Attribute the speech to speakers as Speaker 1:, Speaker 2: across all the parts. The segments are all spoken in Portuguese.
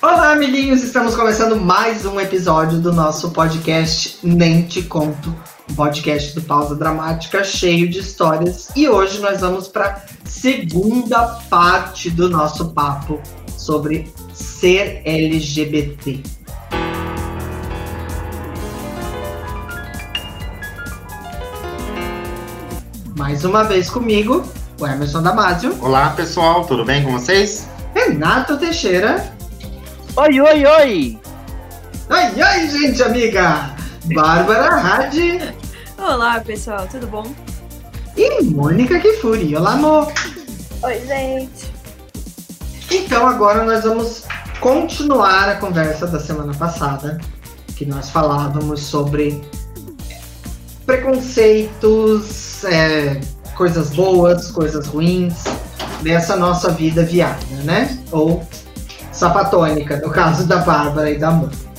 Speaker 1: Olá, amiguinhos! Estamos começando mais um episódio do nosso podcast Nem Te Conto, um podcast do Pausa Dramática cheio de histórias. E hoje nós vamos para segunda parte do nosso papo sobre ser LGBT. Mais uma vez comigo, o Emerson Damasio,
Speaker 2: Olá pessoal, tudo bem com vocês?
Speaker 1: Renato Teixeira.
Speaker 3: Oi, oi, oi!
Speaker 1: Ai, ai, gente amiga! Bárbara Hadi
Speaker 4: Olá, pessoal, tudo bom?
Speaker 1: e Mônica Kifuri. Olá, amor!
Speaker 4: Oi, gente.
Speaker 1: Então agora nós vamos continuar a conversa da semana passada, que nós falávamos sobre preconceitos, é, coisas boas, coisas ruins dessa nossa vida viária, né? Ou sapatônica, no caso da Bárbara e da Mônica.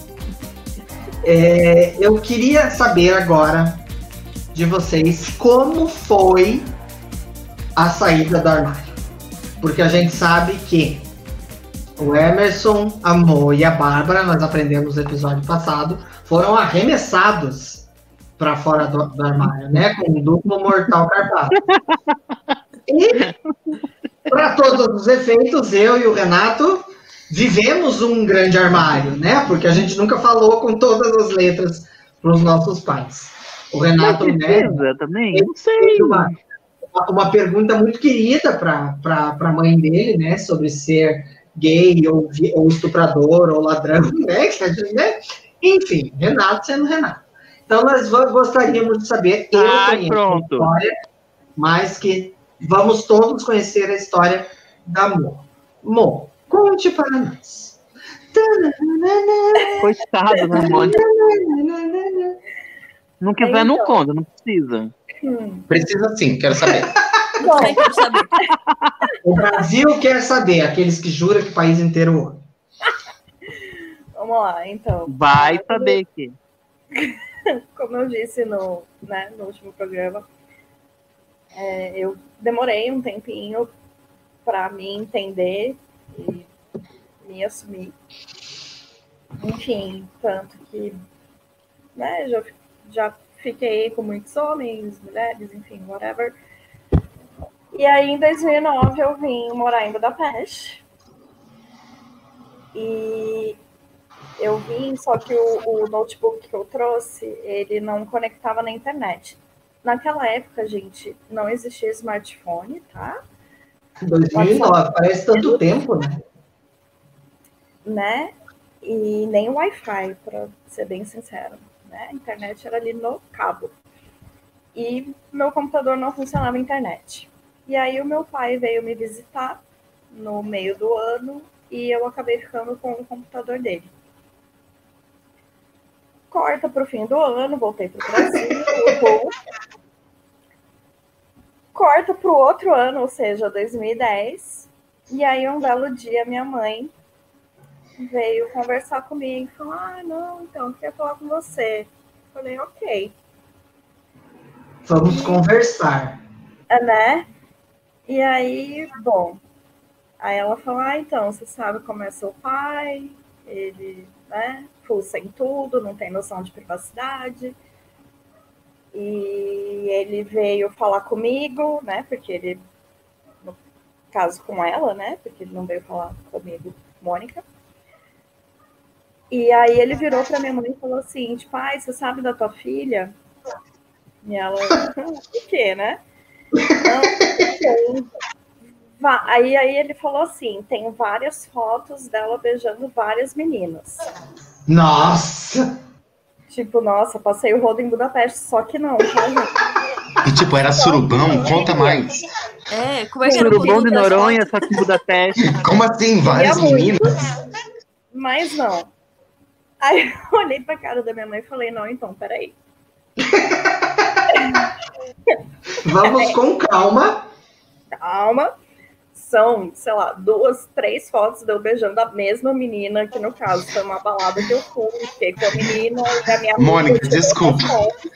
Speaker 1: É, eu queria saber agora de vocês como foi a saída do armário. Porque a gente sabe que o Emerson, a Mo e a Bárbara, nós aprendemos no episódio passado, foram arremessados para fora do, do armário, né? Com um duplo mortal carpado. E, para todos os efeitos, eu e o Renato vivemos um grande armário, né? Porque a gente nunca falou com todas as letras para os nossos pais. O Renato, né?
Speaker 3: Precisa também? Não sei.
Speaker 1: uma, uma pergunta muito querida para a mãe dele, né? Sobre ser gay ou, ou estuprador ou ladrão, né? né? Enfim, Renato sendo Renato. Então, nós gostaríamos de saber, eu
Speaker 3: Ai,
Speaker 1: conheço
Speaker 3: pronto.
Speaker 1: a história, mas que vamos todos conhecer a história da Mo. Mo, conte para nós.
Speaker 3: Coitado, né, Mônica? Não quiser, não
Speaker 4: Então.
Speaker 3: conta, não precisa.
Speaker 4: Hum.
Speaker 2: Precisa sim, quero saber.
Speaker 4: Bom, quero saber.
Speaker 1: O Brasil quer saber, aqueles que juram que o país inteiro ouve.
Speaker 4: Vamos lá, então.
Speaker 3: Vai saber que.
Speaker 4: Como eu disse no, né, no último programa, é, eu demorei um tempinho para me entender e me assumir. Enfim, tanto que né, já, já fiquei com muitos homens, mulheres, enfim, whatever. E aí, em 2009, eu vim morar em Budapeste. E eu vim, só que o, o notebook que eu trouxe, ele não conectava na internet. Naquela época, gente, não existia smartphone, tá?
Speaker 1: 2009, parece tanto tempo, né?
Speaker 4: Né? E nem Wi-Fi, para ser bem sincero. Né? A internet era ali no cabo. E meu computador não funcionava a internet. E aí o meu pai veio me visitar no meio do ano e eu acabei ficando com o computador dele. Corta para o fim do ano, voltei para o Brasil, eu corta para o outro ano, ou seja, 2010. E aí um belo dia minha mãe veio conversar comigo e falou: Ah, não, então eu queria falar com você. Falei, ok.
Speaker 1: Vamos conversar.
Speaker 4: É, né? E aí, bom. Aí ela falou: Ah, então, você sabe como é seu pai? Ele, né, fuça em tudo, não tem noção de privacidade. E ele veio falar comigo, né? Porque ele, no caso com ela, né? Porque ele não veio falar comigo, Mônica. E aí ele virou para minha mãe e falou assim, tipo, você sabe da tua filha? E ela, o quê, né? Não, Aí, aí ele falou assim, tem várias fotos dela beijando várias meninas.
Speaker 1: Nossa!
Speaker 4: Tipo, nossa, passei o rodo em Budapeste, só que não, tá?
Speaker 2: E tipo, era surubão? Conta mais.
Speaker 5: É, como é que era o
Speaker 3: Surubom de Noronha, só que Budapeste.
Speaker 2: Como assim? Várias
Speaker 4: muito.
Speaker 2: meninas?
Speaker 4: Mas não. Aí eu olhei pra cara da minha mãe e falei, não, então, peraí.
Speaker 1: Vamos com calma.
Speaker 4: calma. São, sei lá, duas, três fotos de eu beijando a mesma menina, que no caso foi uma balada que eu fui, fiquei com a menina e a minha
Speaker 2: Mônica, desculpa.
Speaker 4: foto.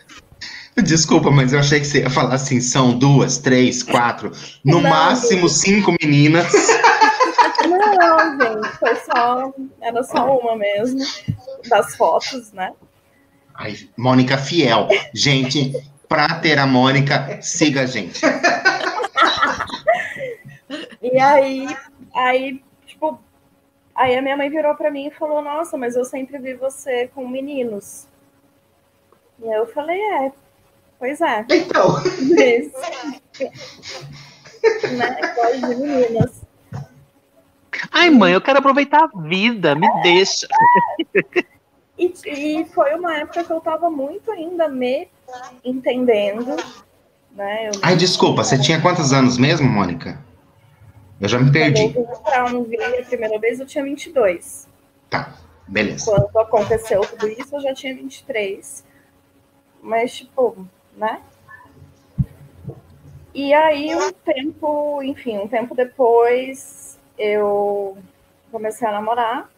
Speaker 2: Desculpa, mas eu achei que você ia falar assim, são duas, três, quatro, no
Speaker 4: Não.
Speaker 2: máximo cinco meninas.
Speaker 4: Não, gente, foi só. Era só uma mesmo. Das fotos, né?
Speaker 2: Ai, Mônica fiel. Gente, pra ter a Mônica, siga a gente.
Speaker 4: E aí, aí, tipo, aí a minha mãe virou pra mim e falou, nossa, mas eu sempre vi você com meninos. E aí eu falei, é, pois é,
Speaker 1: Então,
Speaker 4: isso. né? Gosto de meninas.
Speaker 3: Ai, mãe, eu quero aproveitar a vida, me deixa.
Speaker 4: E, e foi uma época que eu tava muito ainda me entendendo, né? Eu
Speaker 2: Ai, desculpa, você tinha quantos anos mesmo, Mônica? Eu já me perdi.
Speaker 4: Quando eu vim pra Unville a primeira vez, eu tinha 22.
Speaker 2: Tá, beleza.
Speaker 4: Quando aconteceu tudo isso, eu já tinha 23. Mas, tipo, né? E aí, um tempo, enfim, um tempo depois, eu comecei a namorar.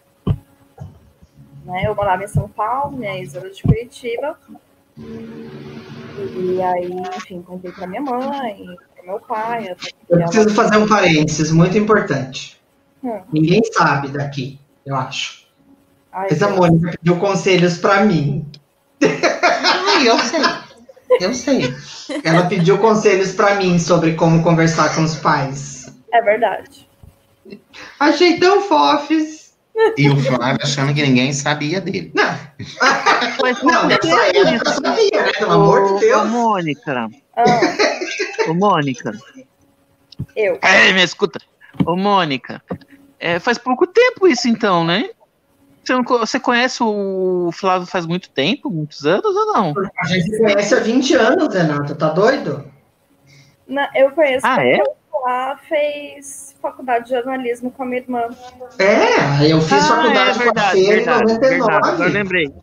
Speaker 4: Né? Eu morava em São Paulo, minha ex era de Curitiba. E aí, enfim, contei pra minha mãe, meu pai. até que
Speaker 1: eu
Speaker 4: ela-
Speaker 1: preciso fazer um parênteses muito importante.
Speaker 4: Hum.
Speaker 1: Ninguém sabe daqui, eu acho.
Speaker 4: Ai,
Speaker 1: Mas a
Speaker 4: Deus.
Speaker 1: Mônica pediu conselhos pra mim. Ai, eu sei. Eu sei. Ela pediu conselhos pra mim sobre como conversar com os pais.
Speaker 4: É verdade.
Speaker 1: Achei tão fofes.
Speaker 2: E o Flávio achando que ninguém sabia dele.
Speaker 1: Não,
Speaker 3: Mas
Speaker 1: não, eu sabia, né? Pelo amor de
Speaker 3: Ô,
Speaker 1: Deus.
Speaker 3: Mônica,
Speaker 4: Ah,
Speaker 3: ô, Mônica.
Speaker 4: eu.
Speaker 3: É, me escuta. Ô, Mônica, é, faz pouco tempo isso então, né? Você, não você conhece o Flávio faz muito tempo, muitos anos ou não?
Speaker 1: A gente conhece há 20 anos, Renato. Tá doido?
Speaker 4: Na- eu conheço
Speaker 3: Ah, é?
Speaker 4: porque o lá fez faculdade de jornalismo com a minha irmã.
Speaker 1: É, eu fiz
Speaker 3: Ah,
Speaker 1: faculdade
Speaker 3: é
Speaker 1: com a
Speaker 3: verdade,
Speaker 1: em
Speaker 3: verdade, verdade. Agora
Speaker 1: 99.
Speaker 3: eu lembrei.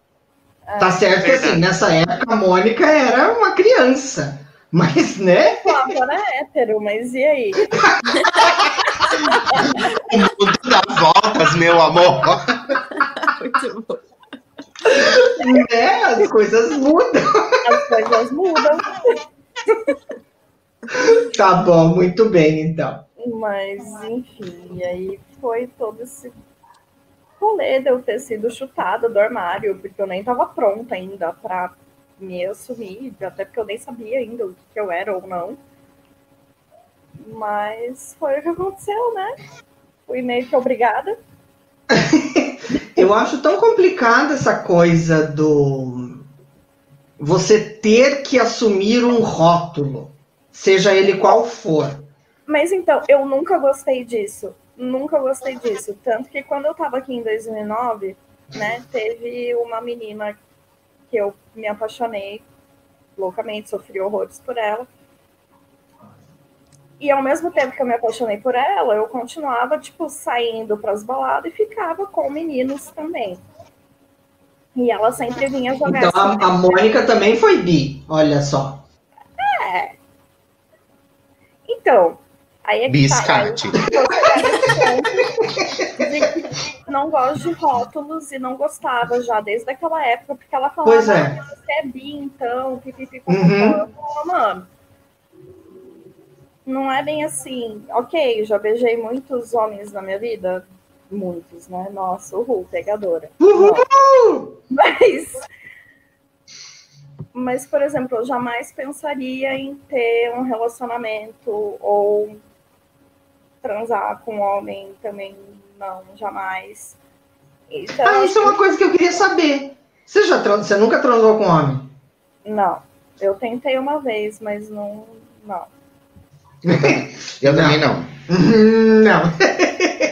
Speaker 1: Tá certo que
Speaker 3: Verdade.
Speaker 1: assim, nessa época a Mônica era uma criança. Mas, né?
Speaker 4: O Flávio era hétero, mas e aí?
Speaker 2: O mundo dá voltas, meu amor.
Speaker 5: Muito bom.
Speaker 1: né? As coisas mudam.
Speaker 4: As coisas mudam.
Speaker 1: Tá bom, muito bem, então.
Speaker 4: Mas, enfim, e aí foi todo esse rolê de eu ter sido chutada do armário, porque eu nem tava pronta ainda pra me assumir, até porque eu nem sabia ainda o que que eu era ou não. Mas foi o que aconteceu, né? Fui meio que obrigada.
Speaker 1: Eu acho tão complicada essa coisa do você ter que assumir um rótulo, seja ele qual for.
Speaker 4: Mas então, eu nunca gostei disso. Nunca gostei disso. Tanto que quando eu tava aqui em 2009, né, teve uma menina que eu me apaixonei loucamente, sofri horrores por ela. E ao mesmo tempo que eu me apaixonei por ela, eu continuava, tipo, saindo pras baladas e ficava com meninos também. E ela sempre vinha jogar
Speaker 1: Então
Speaker 4: assim,
Speaker 1: a, a Mônica também foi bi, olha só.
Speaker 4: Então, aí é que tá. Aí Não gosto de rótulos e não gostava já desde aquela época, porque ela falava,
Speaker 1: Pois é.
Speaker 4: "Ah, você é bi, então, pipipi,
Speaker 1: Uhum.
Speaker 4: Mano, não é bem assim. Ok, já beijei muitos homens na minha vida, muitos, né? Nossa, uhul, pegadora.
Speaker 1: Uhul!
Speaker 4: Mas, mas, por exemplo, eu jamais pensaria em ter um relacionamento ou transar com um homem também, não, jamais. Então,
Speaker 1: Ah, isso é uma coisa que eu queria saber. Você já tran- você nunca transou com homem?
Speaker 4: não. Eu tentei uma vez, mas não. Não.
Speaker 2: Eu também não.
Speaker 1: Não.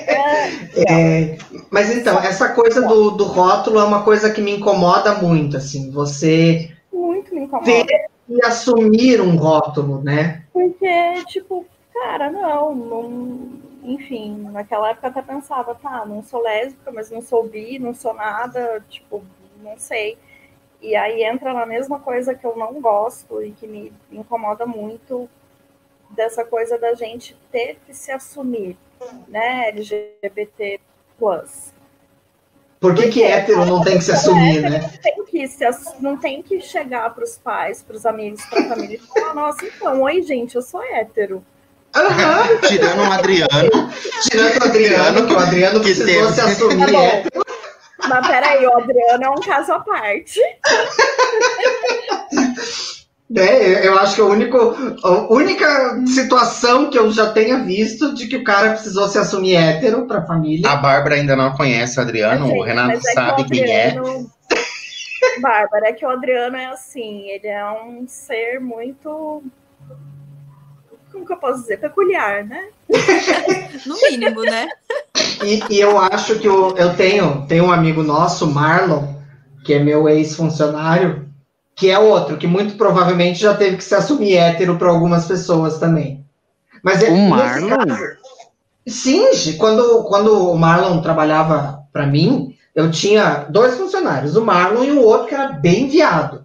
Speaker 1: É, mas então, essa coisa do, do rótulo é uma coisa que me incomoda muito, assim, você
Speaker 4: Muito me incomoda.
Speaker 1: ter que assumir um rótulo, né?
Speaker 4: Porque, tipo, cara, não, não. Enfim, naquela época até pensava, tá, não sou lésbica, mas não sou bi, não sou nada, tipo, não sei. E aí entra na mesma coisa que eu não gosto e que me incomoda muito dessa coisa da gente ter que se assumir, né, LGBT+.
Speaker 1: Por que, que hétero não tem que se assumir, né?
Speaker 4: Não tem que, se, não tem que chegar para os pais, para os amigos, para a família e falar, nossa, então, oi, gente, eu sou hétero.
Speaker 1: Aham,
Speaker 2: Tirando o Adriano,
Speaker 1: tirando o Adriano, que o Adriano
Speaker 2: Que
Speaker 1: precisou
Speaker 2: teve.
Speaker 1: se assumir
Speaker 4: Tá bom. Mas peraí, o Adriano é um caso à parte.
Speaker 1: É, eu acho que o único, a única situação que eu já tenha visto de que o cara precisou se assumir hétero pra família.
Speaker 2: a Bárbara ainda não conhece o Adriano, o Renato
Speaker 4: é
Speaker 2: sabe
Speaker 4: que o
Speaker 2: quem é.
Speaker 4: Adriano- Bárbara, é que o Adriano é assim, ele é um ser muito. Como que eu posso dizer? Peculiar, né?
Speaker 5: No mínimo, né?
Speaker 1: E, e eu acho que eu, eu tenho, tenho um amigo nosso, Marlon, que é meu ex-funcionário, que é outro, que muito provavelmente já teve que se assumir hétero para algumas pessoas também. Mas é,
Speaker 3: O Marlon?
Speaker 1: caso- sim, quando, quando o Marlon trabalhava para mim, eu tinha dois funcionários, o Marlon e o outro que era bem viado.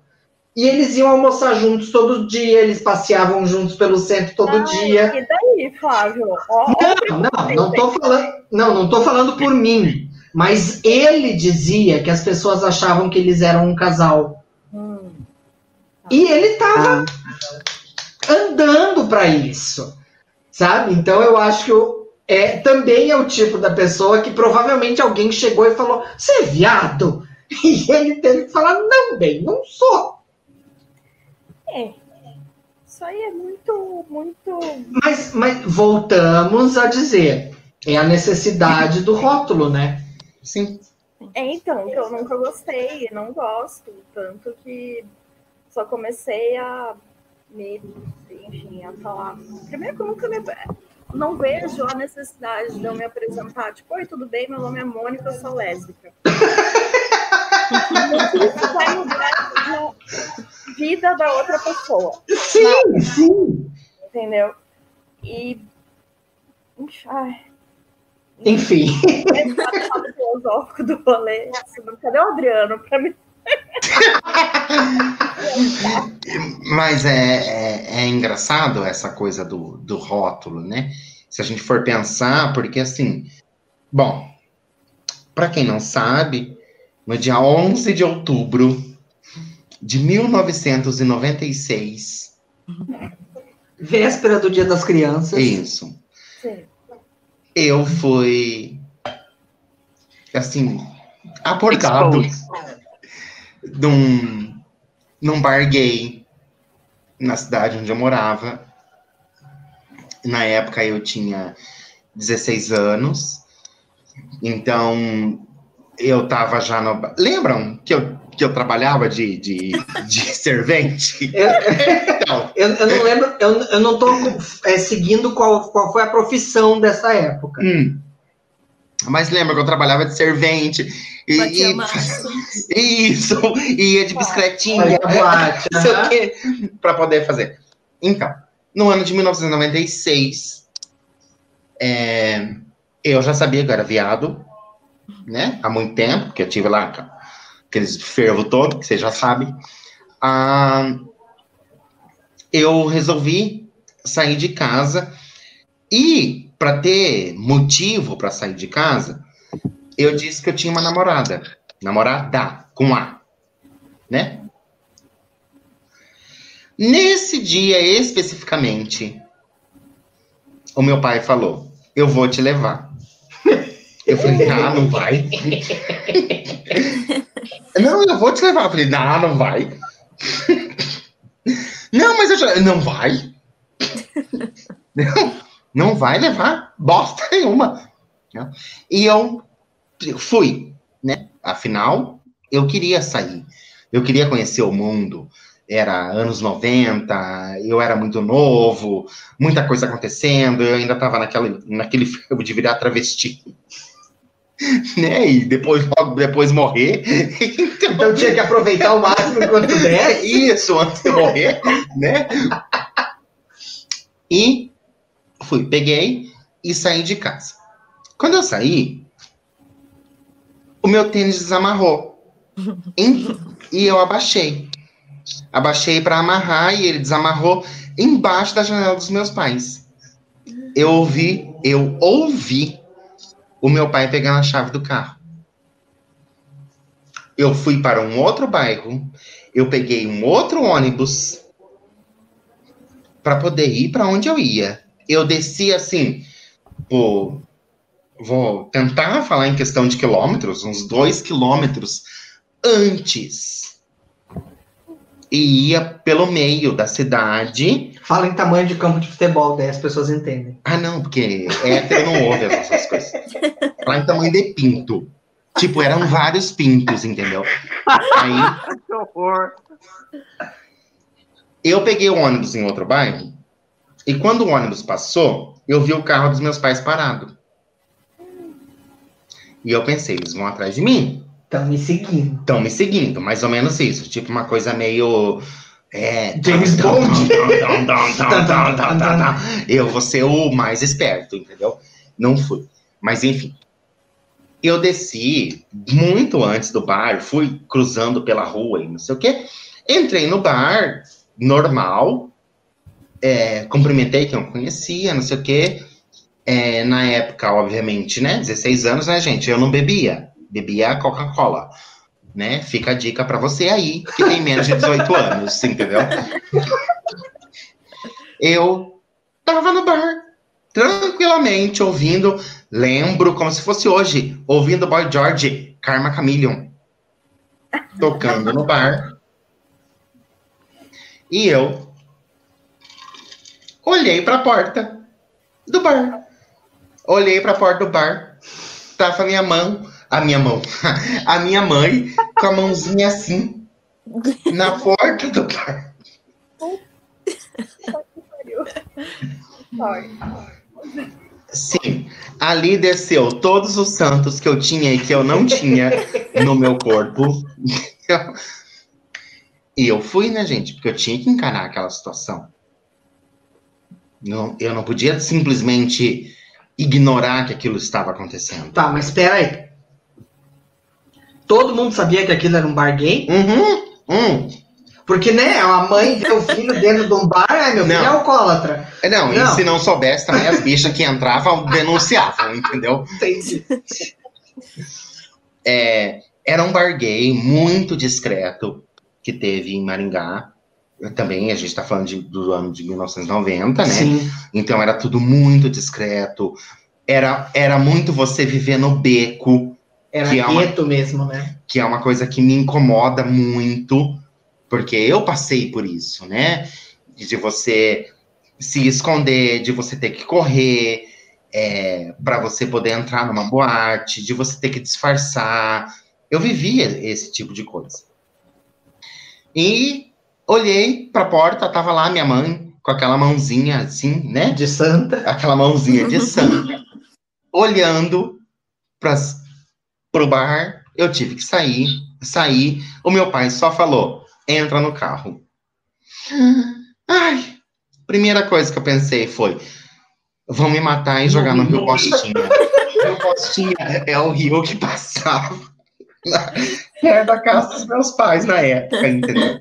Speaker 1: E eles iam almoçar juntos todo dia, eles passeavam juntos pelo centro todo
Speaker 4: Ai,
Speaker 1: dia.
Speaker 4: E daí, Flávio? Ó,
Speaker 1: Não, não, não tô falando, não, não tô falando por mim, mas ele dizia que as pessoas achavam que eles eram um casal.
Speaker 4: hum,
Speaker 1: E ele tava
Speaker 3: Ah,
Speaker 1: andando para isso. Sabe? Então eu acho que eu, é, também é o tipo da pessoa que provavelmente alguém chegou e falou: "Você é viado?" E ele teve que falar: "Não, bem, não sou".
Speaker 4: É. Isso aí é muito, muito.
Speaker 1: Mas, mas voltamos a dizer, é a necessidade do rótulo, né?
Speaker 2: Sim.
Speaker 4: É, então, que eu nunca gostei, não gosto. Tanto que só comecei a me, enfim, a falar. Primeiro que eu nunca me. Não vejo a necessidade de eu me apresentar, tipo, oi, tudo bem? Meu nome é Mônica, eu sou lésbica. Isso vai mudar a vida da outra pessoa,
Speaker 1: Sim, sim.
Speaker 4: entendeu? E. Ai,
Speaker 1: Enfim.
Speaker 4: lado filosófico do rolê. assim, Cadê o Adriano pra me
Speaker 2: Mas é, é, é engraçado essa coisa do, do rótulo, né? Se a gente for pensar, porque assim, bom, para quem não sabe, no dia 11 de outubro de 1996,
Speaker 1: Véspera do Dia das Crianças.
Speaker 2: isso,
Speaker 4: Sim.
Speaker 2: eu fui, assim, abordado num, num bar gay na cidade onde eu morava. Na época eu tinha 16 anos, então eu tava já no. Lembram que eu, que eu trabalhava de, de, de servente?
Speaker 1: Eu,
Speaker 2: Então,
Speaker 1: eu, eu não lembro, eu, eu não tô é, seguindo qual, qual foi a profissão dessa época.
Speaker 2: hum. Mas lembra que eu trabalhava de servente? E, e-
Speaker 5: maço.
Speaker 2: Isso, e ia de bicicletinha.
Speaker 1: Fazia boate,
Speaker 2: não sei
Speaker 1: aham.
Speaker 2: o quê, para poder fazer. Então, no ano de 1996, é, eu já sabia que eu era viado, né? Há muito tempo, porque eu tive lá aqueles fervo todo, que você já sabe. Ah, eu resolvi sair de casa e, para ter motivo para sair de casa, eu disse que eu tinha uma namorada. Namorada, com A, né? Nesse dia especificamente, o meu pai falou: Eu vou te levar. Eu falei: Ah, não vai. não, eu vou te levar. Eu falei: Não, não vai. não, mas eu já. Não vai. não, não vai levar bosta nenhuma. E eu fui, né? Afinal, eu queria sair. Eu queria conhecer o mundo era anos 90, eu era muito novo, muita coisa acontecendo, eu ainda estava naquele filme de virar travesti. né? E depois, logo depois morrer. então,
Speaker 1: Então tinha que aproveitar o máximo enquanto der.
Speaker 2: isso, antes de morrer, né? E fui, peguei e saí de casa. Quando eu saí, o meu tênis desamarrou. E eu abaixei. Abaixei para amarrar e ele desamarrou. embaixo da janela dos meus pais. Eu ouvi, eu ouvi o meu pai pegando a chave do carro. Eu fui para um outro bairro, eu peguei um outro ônibus para poder ir para onde eu ia. Eu desci assim, vou, vou tentar falar em questão de quilômetros, uns dois quilômetros antes. E ia pelo meio da cidade.
Speaker 1: Fala em tamanho de campo de futebol, daí as pessoas entendem.
Speaker 2: Ah, não, porque hétero não ouve essas coisas. Fala em tamanho de pinto. Tipo, eram vários pintos, entendeu? Aí
Speaker 3: Que horror.
Speaker 2: eu peguei o ônibus em outro bairro. E quando o ônibus passou, eu vi o carro dos meus pais parado. E eu pensei, eles vão atrás de mim.
Speaker 1: Estão me seguindo.
Speaker 2: Estão me seguindo, mais ou menos isso. Tipo uma coisa meio. É,
Speaker 1: James Bond.
Speaker 2: Eu vou ser o mais esperto, entendeu? Não fui. Mas enfim. Eu desci muito antes do bar, fui cruzando pela rua e não sei o quê. Entrei no bar, normal. é, cumprimentei quem eu conhecia, não sei o quê. É, na época, obviamente, né? 16 anos, né, gente? Eu não bebia. Bebia Coca-Cola. Né? Fica a dica pra você aí, que tem menos de 18 anos, entendeu? Eu tava no bar, tranquilamente, ouvindo, lembro como se fosse hoje, ouvindo Boy George, Karma Chameleon, tocando no bar. E eu olhei pra porta do bar. Olhei pra porta do bar. Tava a minha mão, a minha mão, a minha mãe com a mãozinha assim na porta do bar.
Speaker 4: Sorry.
Speaker 2: Sim, ali desceu todos os santos que eu tinha e que eu não tinha no meu corpo. E eu fui, né, gente? Porque eu tinha que encarar aquela situação. Não, eu não podia simplesmente ignorar que aquilo estava acontecendo.
Speaker 1: Tá, mas espera aí. Todo mundo sabia que aquilo era um bar gay?
Speaker 2: Uhum, hum.
Speaker 1: Porque, né, a mãe vê o filho dentro de um bar, ai, meu filho
Speaker 2: Não.
Speaker 1: é alcoólatra.
Speaker 2: Não, e
Speaker 1: Não.
Speaker 2: se não soubesse também, as bichas que entravam denunciavam, entendeu?
Speaker 1: Entendi.
Speaker 2: É, era um bar gay muito discreto que teve em Maringá. Eu também, a gente está falando de- do ano de 1990, né?
Speaker 1: Sim.
Speaker 2: Então era tudo muito discreto. Era, era muito você viver no beco,
Speaker 1: Era
Speaker 2: Que é uma-
Speaker 1: gueto mesmo, né?
Speaker 2: que é uma coisa que me incomoda muito, porque eu passei por isso, né? De você se esconder, de você ter que correr é, para você poder entrar numa boate, de você ter que disfarçar. Eu vivia esse tipo de coisa. E olhei para a porta, tava lá minha mãe com aquela mãozinha assim, né?
Speaker 1: De santa.
Speaker 2: aquela mãozinha de santa, olhando para o bar. Eu tive que sair, sair. O meu pai só falou: entra no carro. Ai, primeira coisa que eu pensei foi: vão me matar e jogar no Rio Postinha. Rio Postinha é o rio que passava perto da casa dos meus pais na época, entendeu?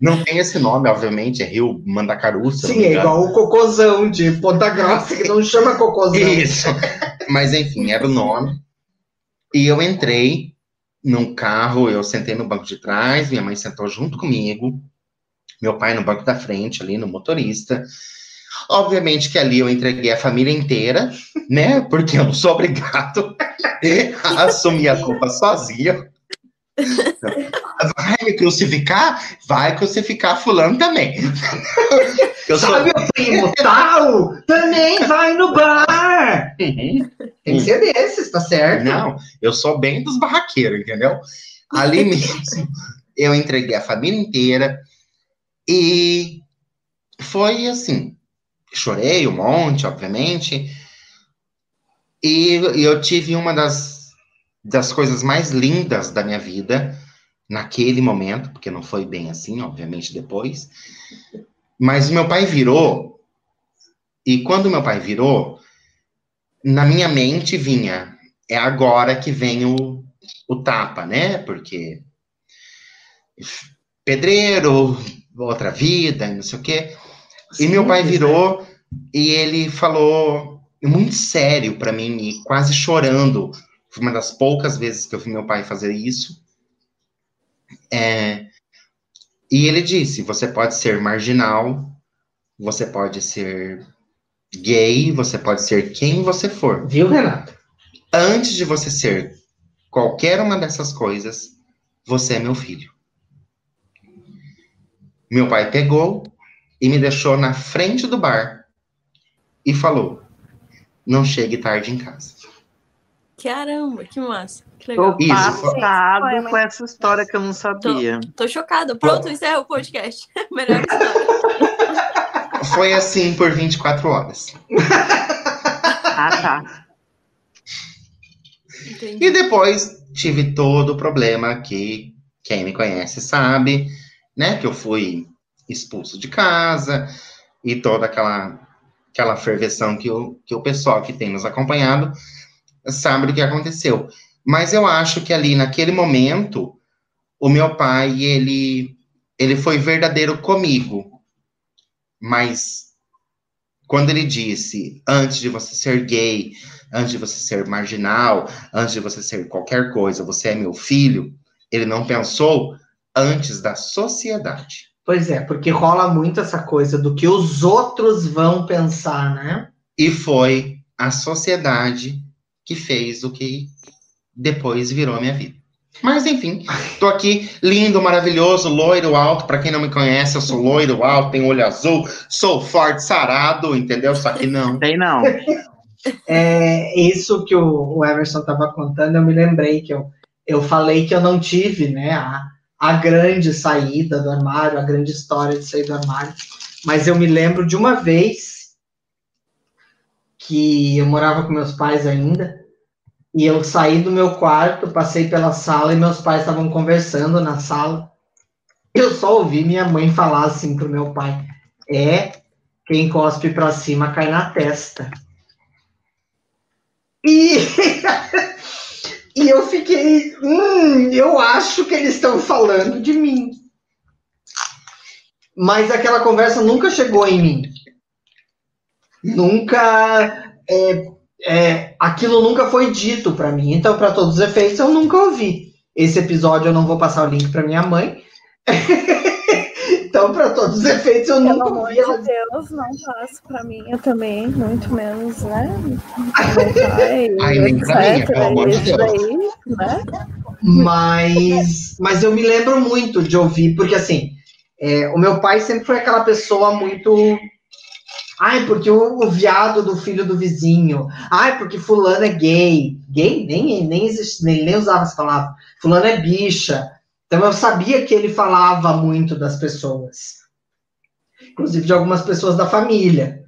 Speaker 2: Não tem esse nome, obviamente, é Rio Mandacaru.
Speaker 1: Sim, é igual o cocôzão de Ponta Grossa, que não chama cocôzão.
Speaker 2: Isso. Mas enfim, era o nome. E eu entrei num carro, eu sentei no banco de trás, minha mãe sentou junto comigo, meu pai no banco da frente, ali no motorista. Obviamente que ali eu entreguei a família inteira, né? Porque eu não sou obrigado a assumir a culpa sozinho. Vai me crucificar? Vai crucificar fulano também. Eu sou...
Speaker 1: Sabe o primo tal? Também vai no bar.
Speaker 2: Uhum.
Speaker 1: Tem que ser desses, tá certo?
Speaker 2: Não, eu sou bem dos barraqueiros, entendeu? Ali mesmo, eu entreguei a família inteira e foi assim. Chorei um monte, obviamente. E eu tive uma das, das coisas mais lindas da minha vida naquele momento, porque não foi bem assim, obviamente, depois. Mas meu pai virou, e quando meu pai virou, na minha mente vinha, é agora que vem o, o tapa, né? Porque pedreiro, outra vida, não sei o quê. E meu pai
Speaker 1: Simples,
Speaker 2: virou e ele falou muito sério pra mim, e quase chorando. Foi uma das poucas vezes que eu vi meu pai fazer isso. É, e ele disse: você pode ser marginal, você pode ser gay, você pode ser quem você for.
Speaker 1: Viu, Renato?
Speaker 2: Antes de você ser qualquer uma dessas coisas, você é meu filho. Meu pai pegou e me deixou na frente do bar e falou: Não chegue tarde em casa.
Speaker 5: Caramba, que massa. Que legal.
Speaker 3: Tô
Speaker 2: Isso,
Speaker 3: passado com essa história que eu não sabia.
Speaker 5: Tô chocada. Pronto, encerra o podcast. Melhor história.
Speaker 2: Foi assim por 24 horas.
Speaker 3: Ah, tá.
Speaker 5: Entendi.
Speaker 2: E depois tive todo o problema que quem me conhece sabe, né? Que eu fui expulso de casa e toda aquela, aquela ferveção que o, que o pessoal que tem nos acompanhado sabe do que aconteceu. Mas eu acho que ali naquele momento o meu pai ele ele foi verdadeiro comigo. Mas quando ele disse antes de você ser gay, antes de você ser marginal, antes de você ser qualquer coisa, você é meu filho, ele não pensou antes da sociedade.
Speaker 1: Pois é, porque rola muito essa coisa do que os outros vão pensar, né?
Speaker 2: E foi a sociedade que fez o que depois virou a minha vida. Mas enfim, tô aqui lindo, maravilhoso, loiro alto. Pra quem não me conhece, eu sou loiro alto, tenho olho azul, sou forte, sarado, entendeu? Só que não.
Speaker 3: Tem não.
Speaker 1: É, isso que o, o Emerson estava contando, eu me lembrei que eu, eu falei que eu não tive, né, a, a grande saída do armário, a grande história de sair do armário, mas eu me lembro de uma vez que eu morava com meus pais ainda, e eu saí do meu quarto, passei pela sala e meus pais estavam conversando na sala. Eu só ouvi minha mãe falar assim pro meu pai: é, quem cospe pra cima cai na testa. E, e eu fiquei, hum, eu acho que eles estão falando de mim. Mas aquela conversa nunca chegou em mim. Nunca. é, é, aquilo nunca foi dito para mim. Então, para todos os efeitos, eu nunca ouvi. Esse episódio eu não vou passar o link para minha mãe. então, para todos os efeitos, eu
Speaker 4: Pelo
Speaker 1: nunca
Speaker 4: amor
Speaker 1: ouvi ela
Speaker 4: de Deus, não passa pra mim, eu também, muito menos, né? Meu pai,
Speaker 2: Ai, nem pra mim,
Speaker 4: etc.
Speaker 2: pelo amor de Deus.
Speaker 4: daí, né?
Speaker 1: Mas, mas eu me lembro muito de ouvir, porque assim, é, o meu pai sempre foi aquela pessoa muito. Ai, porque o, o viado do filho do vizinho. Ai, porque fulano é gay. Gay? Nem, nem nem, nem usava essa palavra. Fulano é bicha. Então eu sabia que ele falava muito das pessoas. Inclusive de algumas pessoas da família.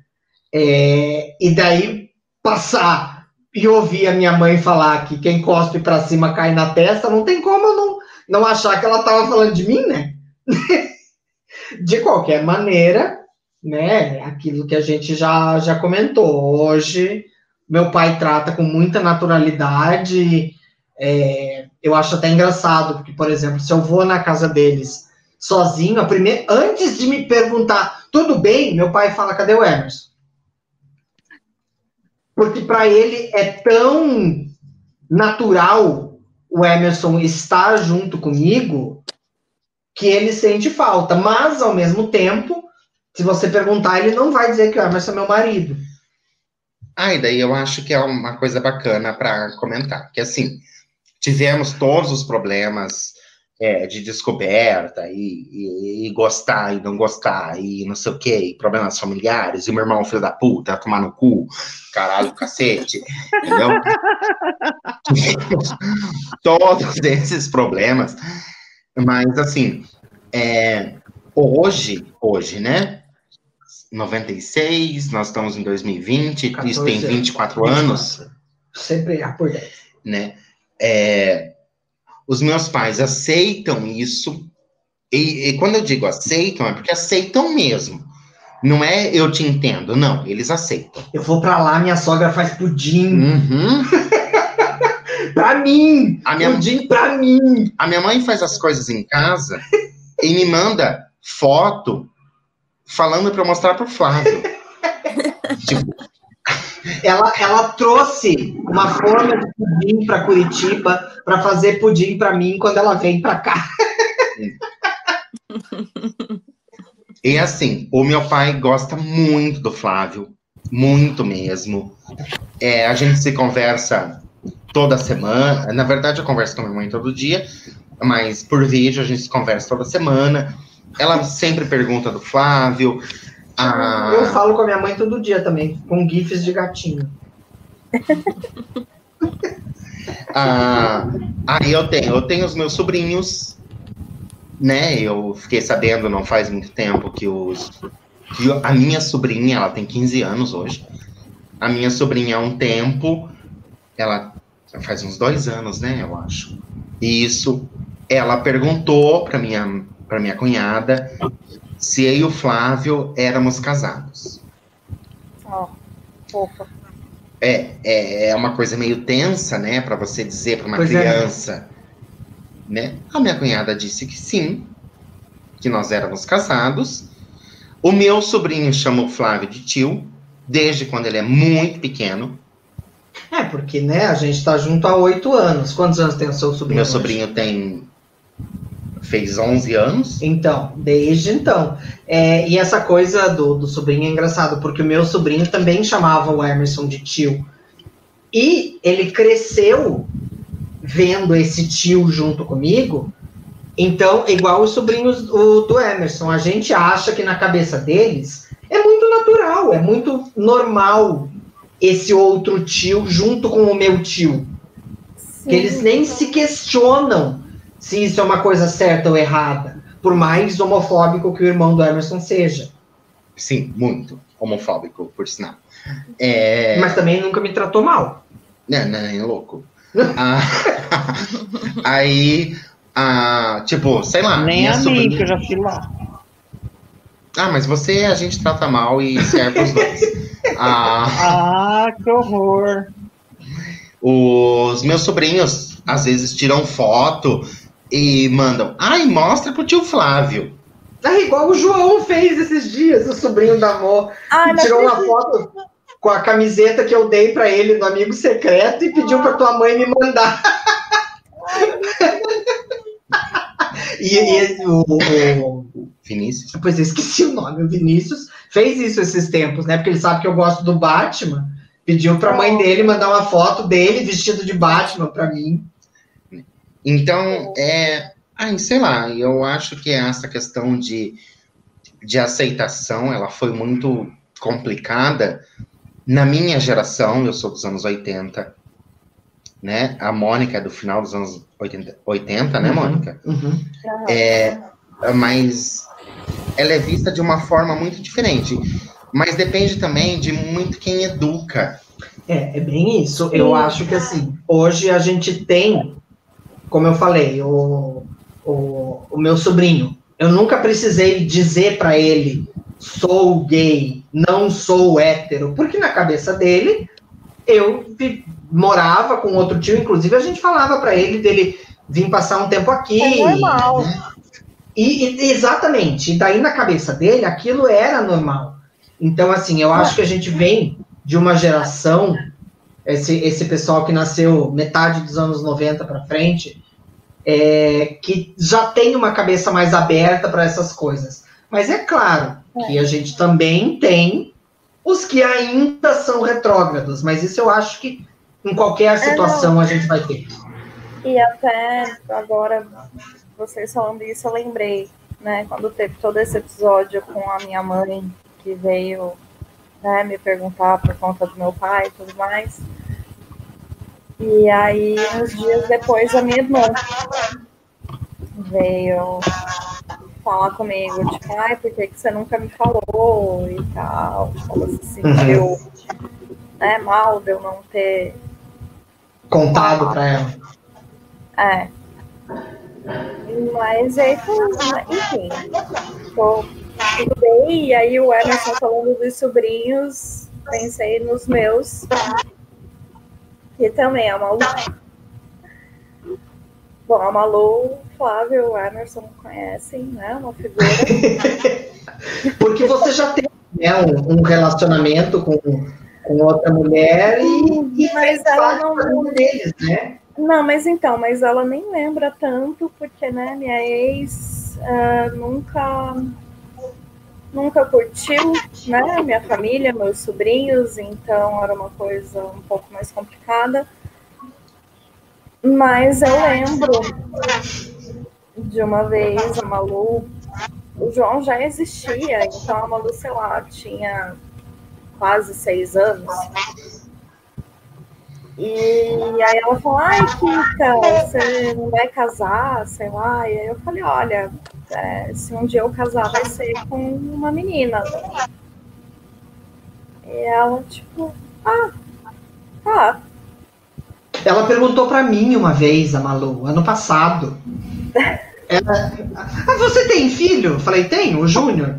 Speaker 1: É, e daí passar e ouvir a minha mãe falar que quem cospe pra cima cai na testa, não tem como eu não, não achar que ela tava falando de mim, né? de qualquer maneira, né? Aquilo que a gente já, já comentou. Hoje, meu pai trata com muita naturalidade. é, eu acho até engraçado, porque, por exemplo, se eu vou na casa deles sozinho, a primeira, antes de me perguntar, tudo bem? Meu pai fala, cadê o Emerson? Porque para ele é tão natural o Emerson estar junto comigo que ele sente falta. Mas, ao mesmo tempo, se você perguntar, ele não vai dizer que o Emerson é meu marido.
Speaker 2: Ah, e daí eu acho que é uma coisa bacana para comentar, que assim, tivemos todos os problemas é, de descoberta e, e- e gostar e não gostar e não sei o quê, e problemas familiares, e o meu irmão, filho da puta, tomar no cu, caralho, cacete, entendeu? Todos esses problemas, mas assim, é, hoje, hoje, né? 96, nós estamos em 2020, isso tem
Speaker 1: 14
Speaker 2: 24 anos,
Speaker 1: Sempre a por 10.
Speaker 2: né? É, os meus pais aceitam isso, e, e quando eu digo aceitam, é porque aceitam mesmo. Não é eu te entendo, não, eles aceitam.
Speaker 1: Eu vou pra lá, minha sogra faz pudim.
Speaker 2: Uhum.
Speaker 1: Pra mim!
Speaker 2: A minha-
Speaker 1: Pudim pra mim!
Speaker 2: A minha mãe faz as coisas em casa e me manda foto falando eu mostrar pro Flávio. tipo,
Speaker 1: Ela, ela trouxe uma forma de pudim para Curitiba para fazer pudim para mim quando ela vem para cá.
Speaker 2: E assim, o meu pai gosta muito do Flávio, muito mesmo. É, a gente se conversa toda semana. Na verdade, eu converso com a minha mãe todo dia, mas por vídeo a gente se conversa toda semana. Ela sempre pergunta do Flávio. Ah,
Speaker 1: Eu falo com a minha mãe todo dia também, com gifs de gatinho.
Speaker 2: Ah, aí eu tenho, eu tenho os meus sobrinhos, né? Eu fiquei sabendo não faz muito tempo que os que a minha sobrinha, ela tem 15 anos hoje. A minha sobrinha há um tempo, ela faz uns dois anos, né? Eu acho. Isso. Ela perguntou para minha para minha cunhada se eu e o Flávio éramos casados.
Speaker 4: Ó, fofa.
Speaker 2: É, é, é uma coisa meio tensa, né, para você dizer para uma
Speaker 1: Pois é.
Speaker 2: criança, né? A minha cunhada disse que sim, que nós éramos casados. O meu sobrinho chama o Flávio de tio, desde quando ele é muito pequeno.
Speaker 1: É, porque, né, a gente tá junto há oito anos. Quantos anos tem o seu sobrinho?
Speaker 2: Meu
Speaker 1: hoje?
Speaker 2: sobrinho tem fez 11 anos.
Speaker 1: Então, desde então. É, e essa coisa do, do sobrinho é engraçado, porque o meu sobrinho também chamava o Emerson de tio. E ele cresceu vendo esse tio junto comigo. Então, igual os sobrinhos o- do Emerson, a gente acha que na cabeça deles é muito natural, é muito normal esse outro tio junto com o meu tio. Que eles nem se questionam se isso é uma coisa certa ou errada, por mais homofóbico que o irmão do Emerson seja.
Speaker 2: Sim, muito homofóbico, por sinal. É,
Speaker 1: Mas também nunca me tratou mal.
Speaker 2: Não, não, é louco. Ah, aí, ah, tipo, sei lá.
Speaker 3: Nem a mim,
Speaker 2: sobrinha-
Speaker 3: que eu já fui lá.
Speaker 2: Ah, mas você a gente trata mal e serve os dois. Ah,
Speaker 3: Ah, que horror.
Speaker 2: os meus sobrinhos às vezes tiram foto e mandam. Ai, mostra pro tio Flávio.
Speaker 1: Ah, igual o João fez esses dias, o sobrinho da.
Speaker 4: Ai, não
Speaker 1: tirou uma
Speaker 4: acredito.
Speaker 1: foto com a camiseta que eu dei pra ele do amigo secreto e pediu pra tua mãe me mandar. e, e o, o-
Speaker 2: Vinícius.
Speaker 1: Pois eu esqueci o nome. O Vinícius fez isso esses tempos, né? Porque ele sabe que eu gosto do Batman. Pediu pra mãe dele mandar uma foto dele vestido de Batman pra mim.
Speaker 2: Então, é. Ai, sei lá, eu acho que essa questão de, de aceitação, ela foi muito complicada. Na minha geração, eu sou dos anos 80, né? A Mônica é do final dos anos 80, 80 né,
Speaker 1: Uhum.
Speaker 2: Mônica?
Speaker 1: Uhum.
Speaker 2: É, mas ela é vista de uma forma muito diferente. Mas depende também de muito quem educa.
Speaker 1: É, é bem isso. Eu acho que assim, hoje a gente tem, como eu falei, o, o, o meu sobrinho. Eu nunca precisei dizer pra ele sou gay, não sou hétero, porque na cabeça dele eu vi- morava com outro tio, inclusive a gente falava pra ele dele vir passar um tempo aqui.
Speaker 4: É normal.
Speaker 1: E, e- exatamente, e daí na cabeça dele aquilo era normal. Então, assim, eu acho que a gente vem de uma geração, esse, esse pessoal que nasceu metade dos anos 90 para frente, é, que já tem uma cabeça mais aberta para essas coisas. Mas é claro que a gente também tem os que ainda são retrógrados, mas isso eu acho que em qualquer situação a gente vai ter.
Speaker 4: E até agora, vocês falando isso, eu lembrei, né, quando teve todo esse episódio com a minha mãe, que veio né, me perguntar por conta do meu pai e tudo mais. E aí, uns dias depois, a minha irmã veio falar comigo, tipo, ai, por que, que você nunca me falou e tal. Falou se sentiu né, mal de eu não ter
Speaker 1: Contado para ela.
Speaker 4: É. Mas aí foi, enfim, ficou tudo bem. E aí o Emerson falando dos sobrinhos, pensei nos meus, que também é a Malu. Bom, a Malu, o Flávio o Emerson conhecem, né? Uma figura.
Speaker 1: Porque você né, um, um relacionamento com, com outra mulher e, e
Speaker 4: Mas
Speaker 1: fez
Speaker 4: ela não-
Speaker 1: deles, né?
Speaker 4: Não, mas então, mas ela nem lembra tanto, porque, né, minha ex ah, nunca nunca curtiu, né, minha família, meus sobrinhos, então era uma coisa um pouco mais complicada. Mas eu lembro de uma vez a Malu, o João já existia, então a Malu, sei lá, tinha quase seis anos. E aí ela falou, ai, Kika, você não vai casar, sei lá. E aí eu falei, olha, é, se um dia eu casar, vai ser com uma menina. E ela, tipo, ah, tá.
Speaker 1: Ela perguntou pra mim uma vez, a Malu, ano passado. Ela, ah, você tem filho? Eu falei, tenho, o Júnior.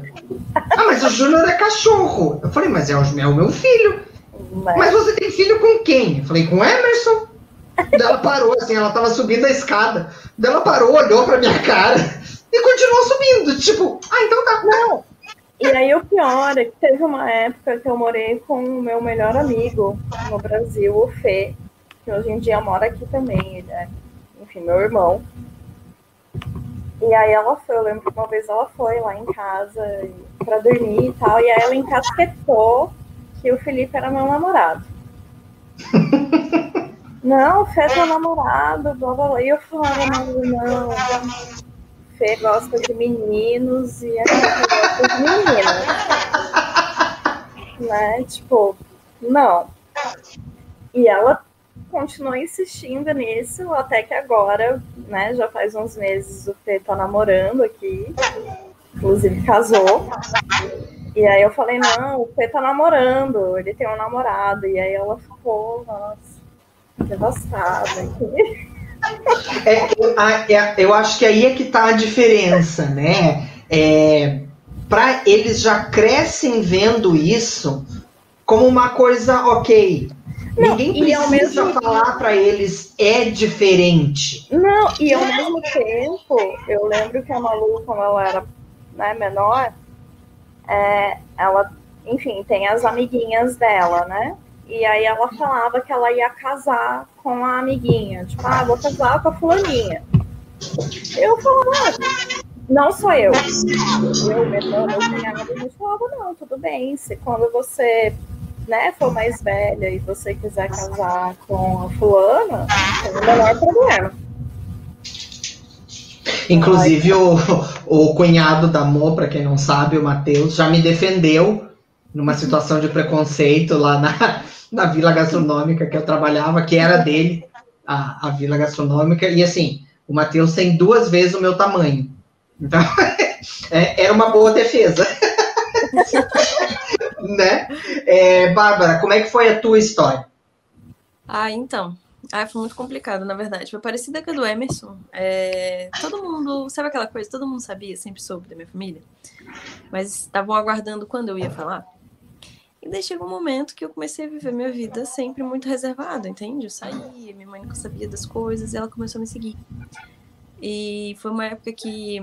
Speaker 1: Ah, mas o Júnior é cachorro. Eu falei, mas é o, é o meu filho.
Speaker 4: Mas,
Speaker 1: Mas você tem filho com quem? Eu falei, com o Emerson. Daí ela parou, assim, ela tava subindo a escada. Daí ela parou, olhou pra minha cara e continuou subindo. Tipo, ah, então tá.
Speaker 4: não. E aí o pior é que teve uma época que eu morei com o meu melhor amigo no Brasil, o Fê, que hoje em dia mora aqui também, ele é, enfim, meu irmão. E aí ela foi, eu lembro que uma vez ela foi lá em casa pra dormir e tal, e aí ela encasquetou que o Felipe era meu namorado. Não, o Fê é teu namorado, blá blá blá. E eu falava, não, não, Fê gosta de meninos e a gente gosta de meninas. Né? Tipo, não. E ela continuou insistindo nisso, até que agora, né, já faz uns meses o Fê tá namorando aqui, inclusive casou. E aí eu falei, não, o Fê tá namorando, ele tem um namorado. E aí ela ficou, nossa, devastada.
Speaker 1: É, é- eu acho que aí é que tá a diferença, né? É, pra, eles já crescem vendo isso como uma coisa ok.
Speaker 4: Não,
Speaker 1: Ninguém precisa
Speaker 4: mesmo
Speaker 1: falar pra eles é diferente.
Speaker 4: Não, e ao mesmo tempo, eu lembro que a Malu, quando ela era né, menor, é, ela, enfim, tem as amiguinhas dela, né? E aí ela falava que ela ia casar com a amiguinha. Tipo, ah, vou casar com a fulaninha. Eu falava, ah, não sou eu. Eu, irmão, meu cunhado, gente falava, não, tudo bem. Se quando você né, for mais velha e você quiser casar com a fulana, tem o menor problema.
Speaker 1: Inclusive, o, o cunhado da Mo, pra quem não sabe, o Matheus, já me defendeu numa situação de preconceito lá na, na vila gastronômica que eu trabalhava, que era dele, a, a vila gastronômica. E assim, o Matheus tem duas vezes o meu tamanho. Então, é- era uma boa defesa. né? É, Bárbara, como é que foi a tua história?
Speaker 5: Ah, então. Ah, foi muito complicado, na verdade. Foi parecida com a do Emerson. É, todo mundo, sabe aquela coisa? Todo mundo sabia, sempre soube da minha família. Mas estavam aguardando quando eu ia falar. E daí chegou um momento que eu comecei a viver minha vida sempre muito reservada, entende? Eu saía, minha mãe não sabia das coisas e ela começou a me seguir. E foi uma época que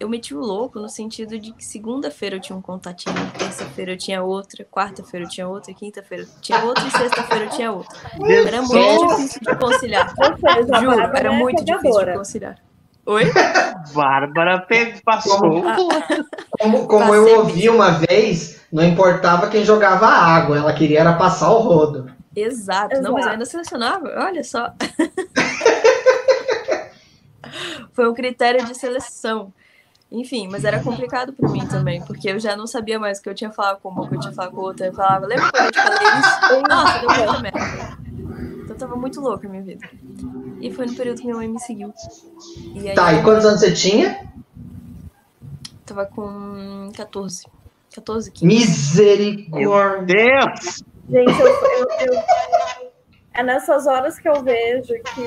Speaker 5: eu meti o louco no sentido de que segunda-feira eu tinha um contatinho, terça-feira eu tinha outra, quarta-feira eu tinha outra, quinta-feira eu tinha outra e sexta-feira eu tinha outra. Era muito difícil de conciliar. Juro, era muito difícil de conciliar. Oi?
Speaker 3: Bárbara passou.
Speaker 1: Como, como
Speaker 5: Passei
Speaker 1: eu ouvi uma vez, não importava quem jogava água, ela queria era passar o rodo.
Speaker 5: Exato. Não, mas eu
Speaker 4: Exato.
Speaker 5: ainda selecionava. Olha só. Foi um critério de seleção. Enfim, mas era complicado pra mim também, porque eu já não sabia mais o que eu tinha falado com uma, o que eu tinha falado com outra. Eu falava, lembra quando eu te falei isso? Nossa, deu muita merda. Tava muito louca a minha vida. E foi no período que minha mãe me seguiu. E aí
Speaker 1: Tá, e quantos anos você tinha?
Speaker 5: tava com 14. 14, 15.
Speaker 1: Misericórdia.
Speaker 3: Deus!
Speaker 4: Gente, eu, eu- eu- é nessas horas que eu vejo que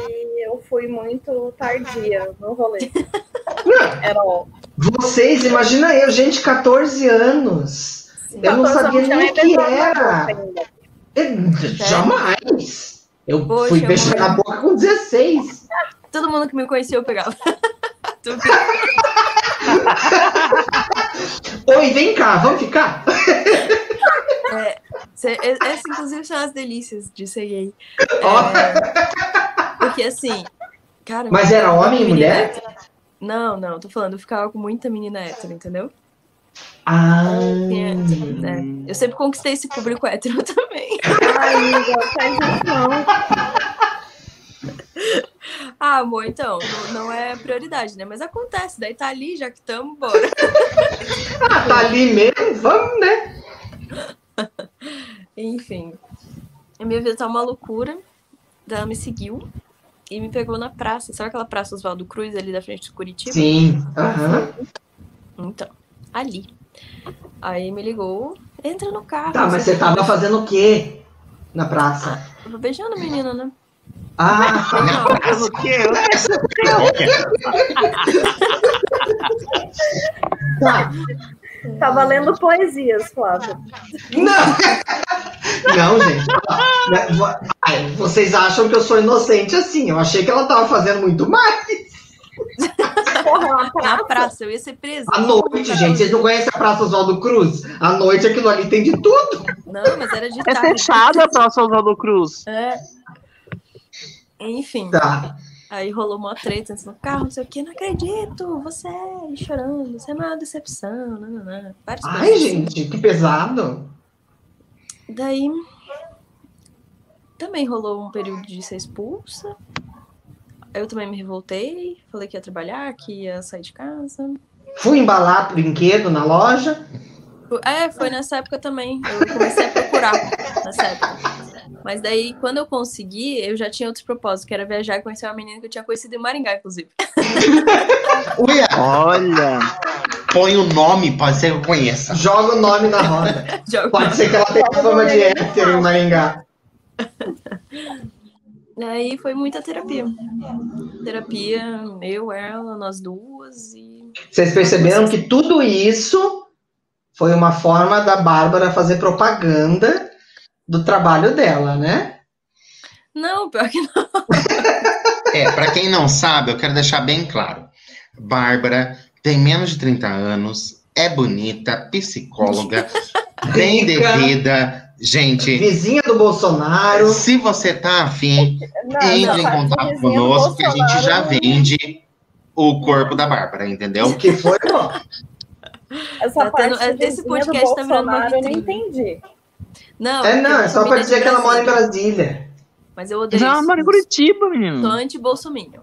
Speaker 4: eu fui muito tardia no rolê. Era.
Speaker 1: Vocês, imagina eu, gente, 14 anos. Eu não sabia nem o que era. Eu- Jamais. Eu
Speaker 5: Poxa,
Speaker 1: fui beijar na boca com 16.
Speaker 5: Todo mundo que me conhecia eu pegava.
Speaker 1: Oi, vem cá, vamos ficar?
Speaker 5: Cê- e- Essa, inclusive, são as delícias de ser gay. É, porque, assim, cara...
Speaker 1: Mas era homem e mulher?
Speaker 5: hétero- Não, não, tô falando, eu ficava com muita menina hétero, entendeu?
Speaker 1: Ah.
Speaker 5: Né? Eu sempre conquistei esse público hétero também.
Speaker 4: Ai, amiga, faz isso não.
Speaker 5: Ah, amor, então, não, é prioridade, né? Mas acontece, daí tá ali, já que estamos, bora.
Speaker 1: Ah, tá ali mesmo? Vamos, né?
Speaker 5: Enfim, a minha vida tá uma loucura. Ela me seguiu e me pegou na praça. Sabe aquela praça Oswaldo Cruz ali da frente do Curitiba?
Speaker 1: Sim. Aham.
Speaker 5: Então, ali. Aí me ligou, entra no carro.
Speaker 1: Tá, mas você tava fazendo o quê na praça?
Speaker 5: Tava beijando a menina, né?
Speaker 1: Ah,
Speaker 5: Não,
Speaker 3: O quê?
Speaker 1: tá.
Speaker 4: Tava lendo poesias, Flávia.
Speaker 1: Não! Não, gente. Vocês acham que eu sou inocente assim? Eu achei que ela tava fazendo muito mais.
Speaker 4: Porra,
Speaker 5: na
Speaker 4: praça.
Speaker 5: praça, eu ia ser presa.
Speaker 1: À noite, gente. Vocês não conhecem a Praça Oswaldo Cruz? À noite aquilo ali tem de tudo.
Speaker 5: Não, mas era de
Speaker 3: É
Speaker 5: tarde.
Speaker 3: fechada a Praça Oswaldo Cruz.
Speaker 5: É. Enfim,
Speaker 1: Tá.
Speaker 5: aí rolou uma treta assim, no carro, não sei o que, não acredito, você é chorando, você é uma decepção, nananã, várias
Speaker 1: Ai,
Speaker 5: coisas.
Speaker 1: gente, que pesado.
Speaker 5: Daí também rolou um período de ser expulsa. Eu também me revoltei, falei que ia trabalhar, que ia sair de casa.
Speaker 1: Fui embalar brinquedo na loja.
Speaker 5: É, foi nessa época também. Eu comecei a procurar nessa época. Mas daí, quando eu consegui, eu já tinha outro propósito, que era viajar e conhecer uma menina que eu tinha conhecido em Maringá, inclusive.
Speaker 2: Uia,
Speaker 3: Olha.
Speaker 2: põe o nome, pode ser que eu conheça.
Speaker 1: Joga o nome na roda. Pode ser que ela tenha fama de hétero em Maringá.
Speaker 5: Aí foi muita terapia. Terapia, eu, ela, nós duas e.
Speaker 1: Vocês perceberam que tudo isso foi uma forma da Bárbara fazer propaganda do trabalho dela, né?
Speaker 5: Não, pior que não.
Speaker 2: É, pra quem não sabe, eu quero deixar bem claro. Bárbara tem menos de 30 anos, é bonita, psicóloga, bem de
Speaker 1: Rica.
Speaker 2: vida. Gente,
Speaker 1: Vizinha do Bolsonaro.
Speaker 2: se você tá afim,
Speaker 4: Não,
Speaker 2: entre em
Speaker 4: não,
Speaker 2: contato
Speaker 4: vizinha do
Speaker 2: conosco que a gente já vende o corpo da Bárbara, entendeu?
Speaker 1: O que foi, ó?
Speaker 4: Essa
Speaker 5: Tá
Speaker 4: parte
Speaker 5: tendo-
Speaker 4: do
Speaker 5: esse
Speaker 4: vizinho
Speaker 5: podcast tá virando uma
Speaker 4: Bolsonaro, eu não
Speaker 5: vitrine.
Speaker 4: entendi.
Speaker 5: Não,
Speaker 1: É, não, é só pra dizer que ela mora em
Speaker 5: Brasília. Mas eu odeio.
Speaker 3: Já mora em. Curitiba,
Speaker 5: Sou
Speaker 3: menino.
Speaker 5: anti-bolsominion.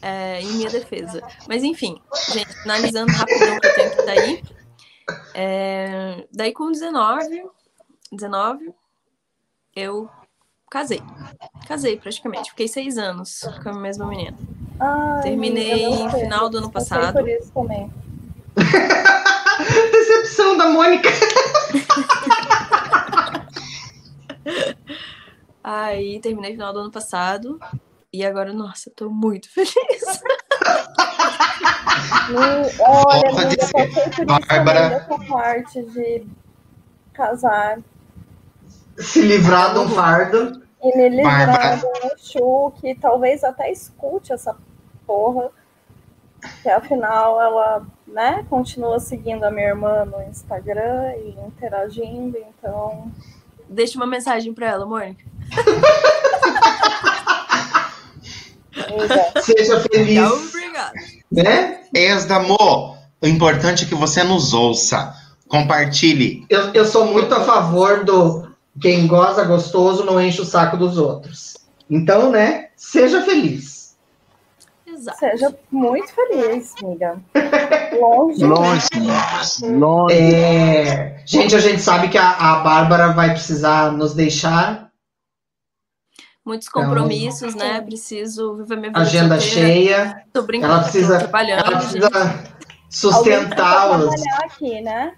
Speaker 5: É, em minha defesa. Mas enfim, gente, analisando rapidão que eu tenho que daí. É, daí com 19, 19, eu casei. Casei praticamente. Fiquei seis anos com a mesma menina.
Speaker 4: Ai,
Speaker 5: Terminei
Speaker 4: sei.
Speaker 5: final do ano passado.
Speaker 4: por isso também.
Speaker 1: Decepção da Mônica.
Speaker 5: Aí terminei final do ano passado. E agora, nossa, eu tô muito feliz.
Speaker 4: Olha,
Speaker 2: Porra, disse-
Speaker 4: passei por isso
Speaker 2: Bárbara.
Speaker 4: dessa parte de casar
Speaker 1: Se livrar de um fardo.
Speaker 4: e me livrar
Speaker 2: Bárbara.
Speaker 4: do Chu, que talvez até escute essa porra. Que afinal ela, né, continua seguindo a minha irmã no Instagram e interagindo, então.
Speaker 5: Deixa uma mensagem pra ela, Mônica.
Speaker 1: Seja feliz,
Speaker 5: Obrigada.
Speaker 1: né?
Speaker 2: Ex-Damo, o importante é que você nos ouça. Compartilhe.
Speaker 1: Eu, eu sou muito a favor do quem goza gostoso não enche o saco dos outros. Então, né? Seja feliz.
Speaker 5: Exato.
Speaker 4: seja muito feliz, amiga. Longe.
Speaker 3: Longe. Longe.
Speaker 1: É, gente, a gente sabe que a, a Bárbara vai precisar nos deixar.
Speaker 5: Muitos
Speaker 1: Então,
Speaker 5: compromissos, né? Preciso viver minha vida
Speaker 1: Agenda
Speaker 5: solteira.
Speaker 1: cheia.
Speaker 5: Tô brincando,
Speaker 1: Ela precisa-
Speaker 5: tô trabalhando,
Speaker 1: Ela precisa sustentar
Speaker 4: precisa
Speaker 1: os,
Speaker 4: trabalhar aqui, né?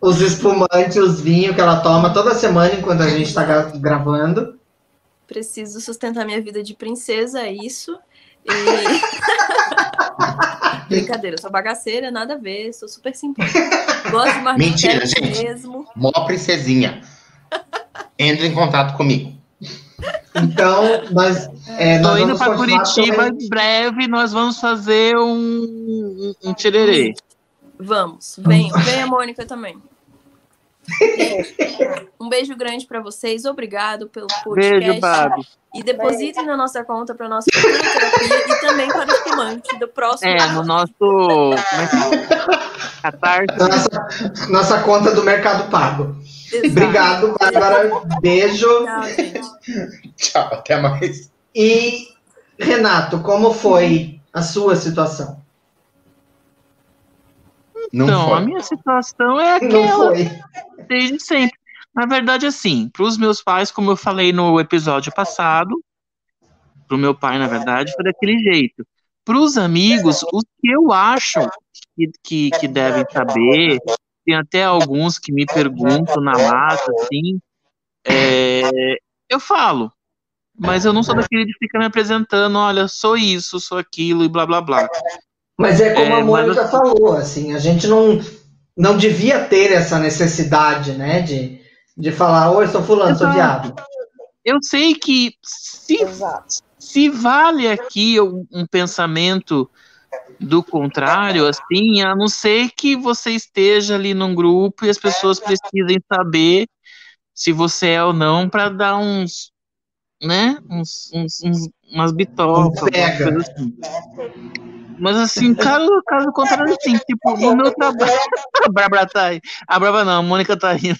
Speaker 1: os espumantes, os vinhos que ela toma toda semana enquanto a gente está gravando.
Speaker 5: Preciso sustentar minha vida de princesa, é isso. E... Brincadeira, sou bagaceira, nada a ver, sou super simpática. Gosto de
Speaker 2: Mentira, gente.
Speaker 5: mesmo.
Speaker 2: Mó princesinha. Entre em contato comigo.
Speaker 1: Então, nós, é,
Speaker 3: Tô indo
Speaker 1: continuar
Speaker 3: Curitiba em breve. Nós vamos fazer um, um, tirerê.
Speaker 5: Vamos, venham, venha Mônica também. Um beijo grande pra vocês, obrigado pelo podcast.
Speaker 3: Beijo, Babi.
Speaker 5: E depositem na nossa conta para nossa terapia e também para o espumante do próximo.
Speaker 3: É, no nosso. Como é que é? Catarse.
Speaker 1: Nossa, nossa conta do Mercado Pago.
Speaker 5: Exato.
Speaker 1: Obrigado, Bárbara. Beijo.
Speaker 5: Tchau,
Speaker 2: até mais.
Speaker 1: E, Renato, como foi a sua situação?
Speaker 2: Não
Speaker 3: Então,
Speaker 2: foi.
Speaker 3: a minha situação é
Speaker 1: Não
Speaker 3: aquela
Speaker 1: foi.
Speaker 3: desde sempre. Na verdade, assim, para os meus pais, como eu falei no episódio passado, para o meu pai, na verdade, foi daquele jeito. Para os amigos, o que eu acho que, que, que devem saber, tem até alguns que me perguntam na lata, assim, é, eu falo, mas eu não sou daquele de ficar me apresentando, olha, sou isso, sou aquilo e blá blá blá.
Speaker 1: Mas é como
Speaker 3: É,
Speaker 1: a Mônica
Speaker 3: mas-
Speaker 1: falou, assim, a gente não, não devia ter essa necessidade, né, de, de falar, oi, sou fulano, sou
Speaker 3: Exato.
Speaker 1: viado.
Speaker 3: Eu sei que se
Speaker 4: Exato.
Speaker 3: se vale aqui um, um pensamento do contrário, assim, a não ser que você esteja ali num grupo e as pessoas precisem saber se você é ou não para dar uns, né, uns, uns- uns- umas bitocas,
Speaker 1: Um
Speaker 3: assim. Mas assim, caso, caso contrário, assim, tipo, no meu trabalho. A Bárbara tá aí. A Bárbara não, a Mônica tá rindo.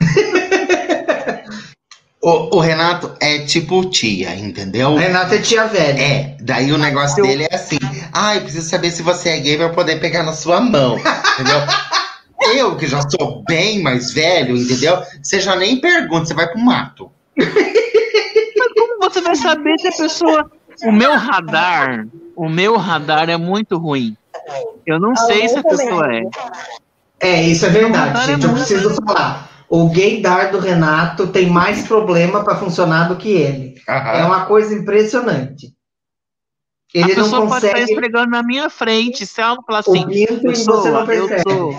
Speaker 2: O, o Renato é tipo tia, entendeu?
Speaker 1: Renato é tia velha.
Speaker 2: É, daí o negócio dele é assim. Ai, preciso saber se você é gay pra eu poder pegar na sua mão. Entendeu? Eu, que já sou bem mais velho, entendeu? Você já nem pergunta, você vai pro mato.
Speaker 3: Como você vai saber se a pessoa. O meu radar, o meu radar é muito ruim. Eu não
Speaker 4: Ah,
Speaker 3: sei se a pessoa é.
Speaker 1: É, isso é verdade, gente.
Speaker 3: é
Speaker 1: Eu preciso falar. O gaydar do Renato tem mais problema para funcionar do que ele. É
Speaker 2: Aham.
Speaker 1: uma coisa impressionante.
Speaker 3: A
Speaker 1: Ele não
Speaker 3: pessoa pode estar
Speaker 1: consegue
Speaker 3: esfregando na minha frente. Se ela falar
Speaker 1: o
Speaker 3: assim, sou,
Speaker 1: você não
Speaker 3: eu sou.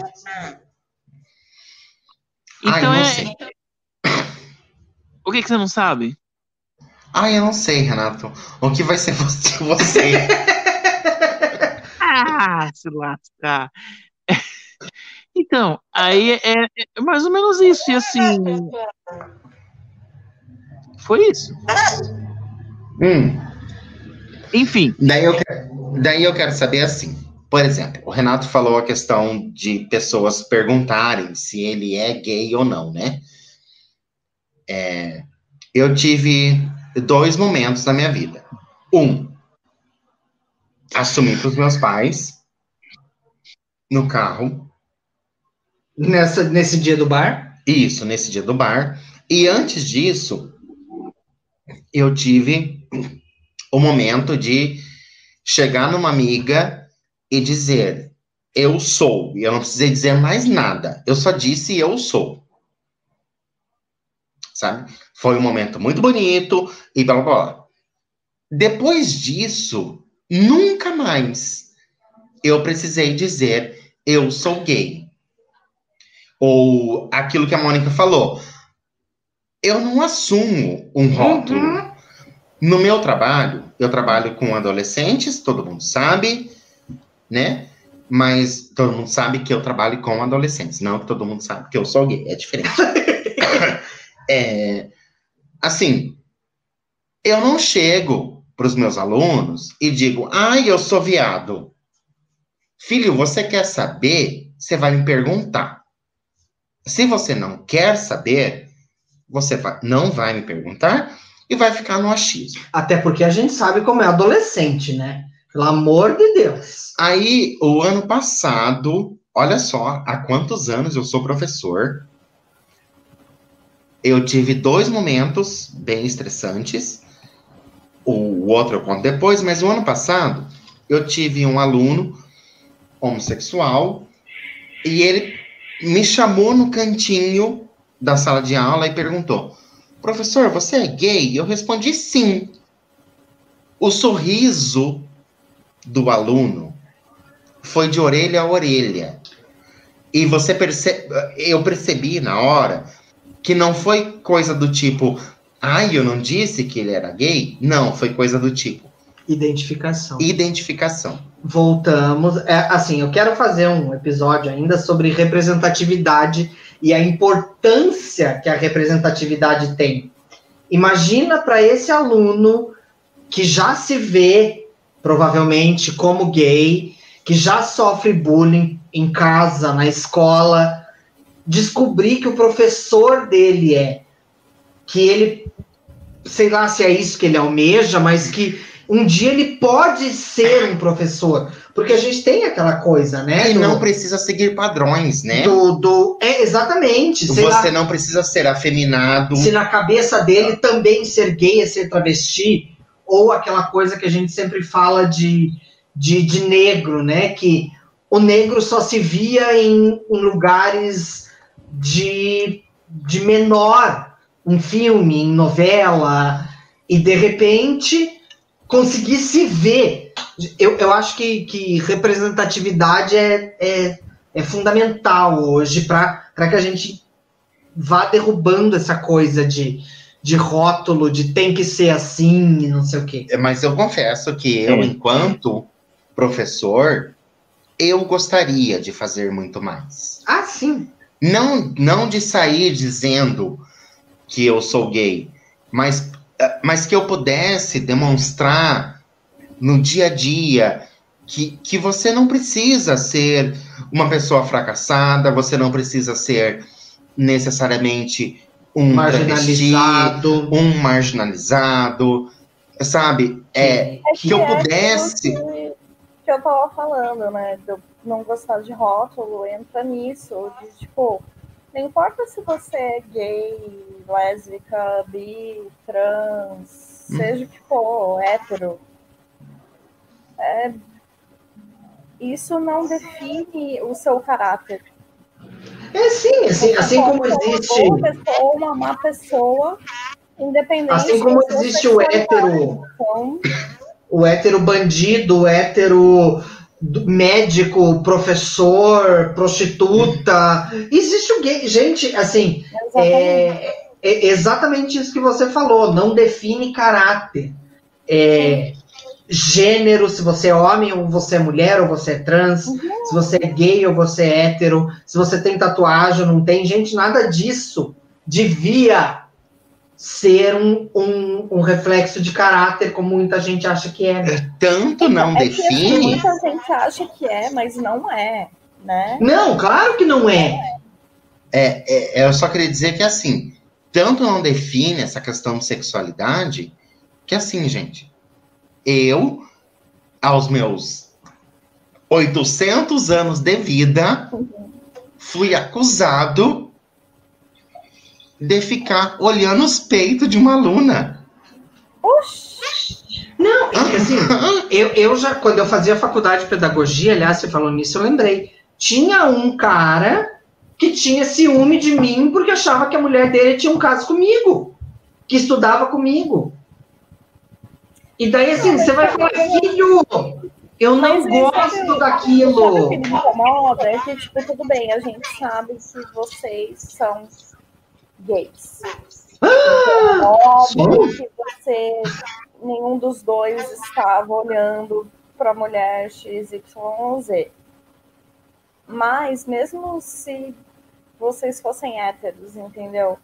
Speaker 2: Ai,
Speaker 3: Então
Speaker 2: não
Speaker 3: é.
Speaker 2: sei.
Speaker 3: O que, que você não sabe?
Speaker 2: Ai, eu não sei, Renato. O que vai ser você? você?
Speaker 3: Ah, se lascar. Então, aí é, é mais ou menos isso. E assim. Foi isso.
Speaker 2: hum.
Speaker 3: Enfim,
Speaker 2: Daí eu, quero, daí eu quero saber assim. Por exemplo, o Renato falou a questão de pessoas perguntarem se ele é gay ou não, né? É, eu tive dois momentos na minha vida. Um, assumi para os meus pais no carro,
Speaker 1: Nessa, nesse dia do bar.
Speaker 2: isso, nesse dia do bar. E antes disso, eu tive o momento de chegar numa amiga e dizer: Eu sou. E eu não precisei dizer mais nada. Eu só disse: Eu sou. Sabe? Foi um momento muito bonito e blá blá blá. Depois disso, nunca mais eu precisei dizer: Eu sou gay. Ou aquilo que a Mônica falou. Eu não assumo um rótulo.
Speaker 1: Uhum.
Speaker 2: No meu trabalho, eu trabalho com adolescentes, todo mundo sabe, né? Mas todo mundo sabe que eu trabalho com adolescentes, não que todo mundo sabe que eu sou gay, é diferente. É, assim, eu não chego para os meus alunos e digo, ai, eu sou viado. Filho, você quer saber? Você vai me perguntar. Se você não quer saber, você vai- não vai me perguntar e vai ficar no achismo.
Speaker 1: Até porque a gente sabe como é adolescente, né? Pelo amor de Deus.
Speaker 2: Aí, o ano passado, olha só, há quantos anos eu sou professor. Eu tive dois momentos bem estressantes. O outro eu conto depois, mas o ano passado eu tive um aluno homossexual e ele me chamou no cantinho da sala de aula e perguntou: Professor, você é gay? Eu respondi sim. O sorriso do aluno foi de orelha a orelha. E você percebe, eu percebi na hora que não foi coisa do tipo, ai, eu não disse que ele era gay. Não, foi coisa do tipo,
Speaker 1: Identificação.
Speaker 2: Identificação.
Speaker 1: Voltamos. É, assim, eu quero fazer um episódio ainda sobre representatividade e a importância que a representatividade tem. Imagina para esse aluno que já se vê provavelmente como gay, que já sofre bullying em casa, na escola, descobrir que o professor dele é, que ele, sei lá se é isso que ele almeja, mas que um dia ele pode ser um professor, porque a gente tem aquela coisa, né?
Speaker 2: E
Speaker 1: do-
Speaker 2: não precisa seguir padrões, né?
Speaker 1: do, do- é exatamente, lá,
Speaker 2: Você não precisa ser afeminado.
Speaker 1: se na cabeça dele também ser gay é ser travesti, ou aquela coisa que a gente sempre fala de, de, de negro, né? Que o negro só se via em, em lugares de, de menor, em filme, em novela, e de repente conseguir se ver. Eu, eu acho que, que representatividade é, é, é fundamental hoje para que a gente vá derrubando essa coisa de, de rótulo, de tem que ser assim e não sei o quê.
Speaker 2: Mas eu confesso que eu,
Speaker 1: É.
Speaker 2: enquanto professor, eu gostaria de fazer muito mais.
Speaker 1: Ah, sim.
Speaker 2: Não, não de sair dizendo que eu sou gay, mas, mas que eu pudesse demonstrar no dia a dia que, que você não precisa ser uma pessoa fracassada, você não precisa ser necessariamente um travesti,
Speaker 1: Marginalizado.
Speaker 2: um marginalizado, sabe? É, que eu
Speaker 4: é
Speaker 2: pudesse.
Speaker 4: Que, que eu tava falando, né? De eu não gostar de rótulo, entra nisso. De, tipo, não importa se você é gay, lésbica, bi, trans,
Speaker 2: Hum.
Speaker 4: seja o que for, hétero. É, isso não define o seu caráter.
Speaker 1: É sim, assim, assim como existe.
Speaker 4: uma boa pessoa ou uma má pessoa, independente
Speaker 1: Assim como existe o hétero,
Speaker 4: Então,
Speaker 1: o hétero bandido, o hétero médico, professor, prostituta. Existe o gay. Gente, assim,
Speaker 4: exatamente.
Speaker 1: é, é exatamente isso que você falou. Não define caráter. É, gênero, se você é homem ou você é mulher ou você é trans, se você é gay ou você é hétero, se você tem tatuagem ou não tem, gente, nada disso devia ser um, um, um reflexo de caráter, como muita gente acha que é. né?
Speaker 2: Tanto não
Speaker 4: é que assim,
Speaker 2: define.
Speaker 4: muita gente acha que é, mas não é, né?
Speaker 1: Não, claro que não é.
Speaker 2: É, é, eu só queria dizer que assim, tanto não define essa questão de sexualidade, que assim, gente, eu, aos meus 800 anos de vida, fui acusado de ficar olhando os peitos de uma aluna.
Speaker 4: Oxi,
Speaker 1: Não, é que assim, eu, eu já, quando eu fazia faculdade de pedagogia, aliás, você falou nisso, eu lembrei. Tinha um cara que tinha ciúme de mim porque achava que a mulher dele tinha um caso comigo, que estudava comigo. E daí, assim, você vai falar, filho, eu não
Speaker 4: Mas sabe-
Speaker 1: gosto
Speaker 4: sabe o
Speaker 1: daquilo.
Speaker 4: que me incomoda? É que, tipo, tudo bem, a gente sabe que vocês são gays.
Speaker 1: Ah,
Speaker 4: Óbvio que você, nenhum dos dois estava olhando para mulher XYZ. Mas mesmo se vocês fossem héteros, entendeu?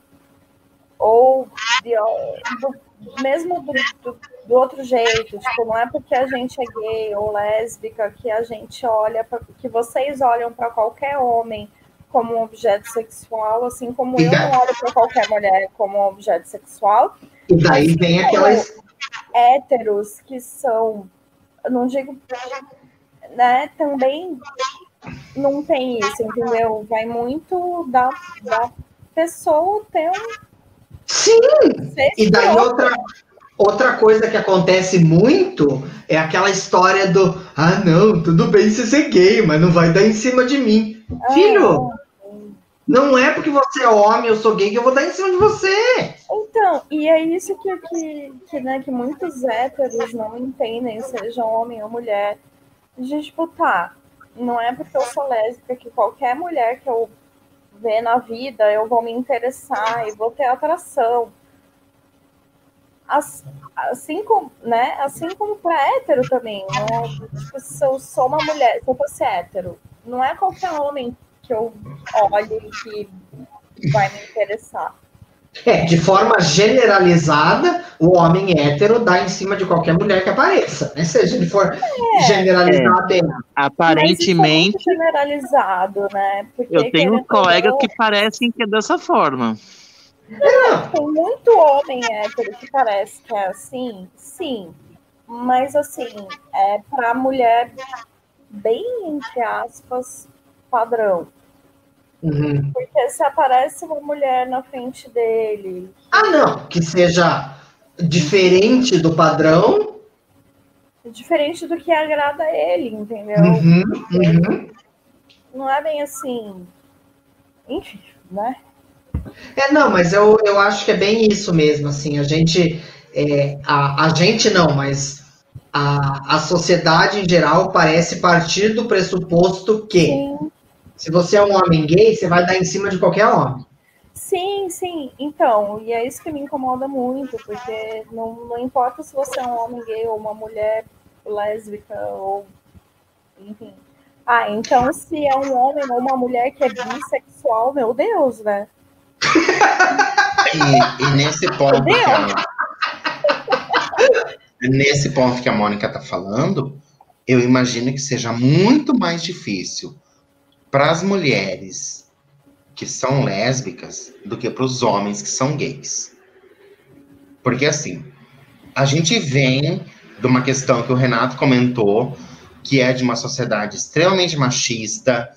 Speaker 4: Ou de- do- mesmo do, do- do outro jeito, tipo, não é porque a gente é gay ou lésbica que a gente olha pra, que vocês olham para qualquer homem como um objeto sexual, assim como eu não olho para qualquer mulher como um objeto sexual
Speaker 1: E daí vem aquelas.
Speaker 4: héteros que são, não digo, né, também não tem isso, entendeu? Vai muito da, da pessoa ter um
Speaker 1: Sim! E daí outra, outra coisa que acontece muito é aquela história do ah, não, tudo bem você ser gay, mas não vai dar em cima de mim.
Speaker 4: Ah,
Speaker 1: Filho, não é porque você é homem, eu sou gay, que eu vou dar em cima de você.
Speaker 4: Então, e é isso que, que, que, né, que muitos héteros não entendem, seja homem ou mulher, de tipo, tá, não é porque eu sou lésbica que qualquer mulher que eu ver na vida eu vou me interessar e vou ter atração. as- assim como, né? Assim como para hétero também. Não, é- tipo, se eu sou uma mulher, se eu fosse hétero, não é qualquer homem que eu olhe e que vai me interessar.
Speaker 1: É, de forma generalizada, o homem hétero dá em cima de qualquer mulher que apareça, né? Se a gente for
Speaker 4: É.
Speaker 1: generalizar bem.
Speaker 4: Mas isso é
Speaker 3: Aparentemente,
Speaker 4: muito generalizado, né? Porque,
Speaker 3: eu tenho colegas
Speaker 4: não,
Speaker 3: que parecem que é dessa forma.
Speaker 4: Tem muito homem hétero que parece que é assim, sim. Mas assim, é pra mulher bem, entre aspas, padrão.
Speaker 1: Uhum.
Speaker 4: Porque se aparece uma mulher na frente dele,
Speaker 1: Ah, não, que seja diferente do padrão.
Speaker 4: diferente do que agrada a ele, entendeu?
Speaker 1: Uhum, uhum.
Speaker 4: Não é bem assim. Enfim, né?
Speaker 1: É, não, mas eu, eu acho que é bem isso mesmo, assim, a gente, é, a, a gente não, mas a, a sociedade em geral parece partir do pressuposto que
Speaker 4: Sim,
Speaker 1: se você é um homem gay, você vai dar em cima de qualquer homem.
Speaker 4: sim, sim. Então, e é isso que me incomoda muito, porque não, não importa se você é um homem gay ou uma mulher lésbica ou enfim. Ah, então se é um homem ou uma mulher que é bissexual, meu Deus, né?
Speaker 2: E, e nesse ponto que a, nesse ponto que a Mônica está falando, eu imagino que seja muito mais difícil para as mulheres que são lésbicas do que para os homens que são gays. Porque assim, a gente vem de uma questão que o Renato comentou, que é de uma sociedade extremamente machista,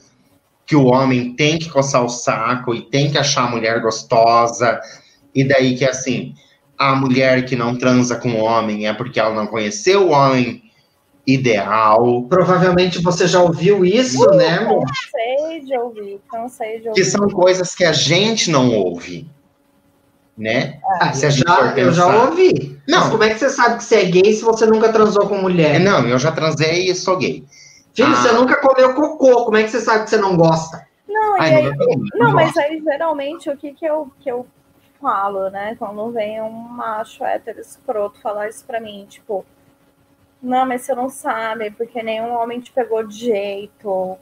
Speaker 2: que o homem tem que coçar o saco e tem que achar a mulher gostosa, e daí que assim, a mulher que não transa com o homem é porque ela não conheceu o homem ideal,
Speaker 1: Provavelmente você já ouviu isso, né, amor?
Speaker 4: Cansei de ouvir, cansei de
Speaker 2: que
Speaker 4: ouvir.
Speaker 2: são coisas que a gente não ouve, né?
Speaker 1: Ah,
Speaker 2: Se a
Speaker 1: eu,
Speaker 2: gente
Speaker 1: já,
Speaker 2: for
Speaker 1: eu já ouvi.
Speaker 2: Não.
Speaker 1: Mas como é que você sabe que você é gay se você nunca transou com mulher?
Speaker 2: Não, eu já transei e sou gay.
Speaker 1: Filho,
Speaker 2: Ah.
Speaker 1: você nunca comeu cocô, como é que você sabe que você não gosta?
Speaker 4: Não,
Speaker 2: Ai,
Speaker 4: aí,
Speaker 2: não, não, não
Speaker 4: não, mas
Speaker 2: gosto.
Speaker 4: aí geralmente o que que eu, que eu falo, né? Quando vem um macho hétero escroto falar isso pra mim, tipo, não, mas você não sabe, porque nenhum homem te pegou de jeito.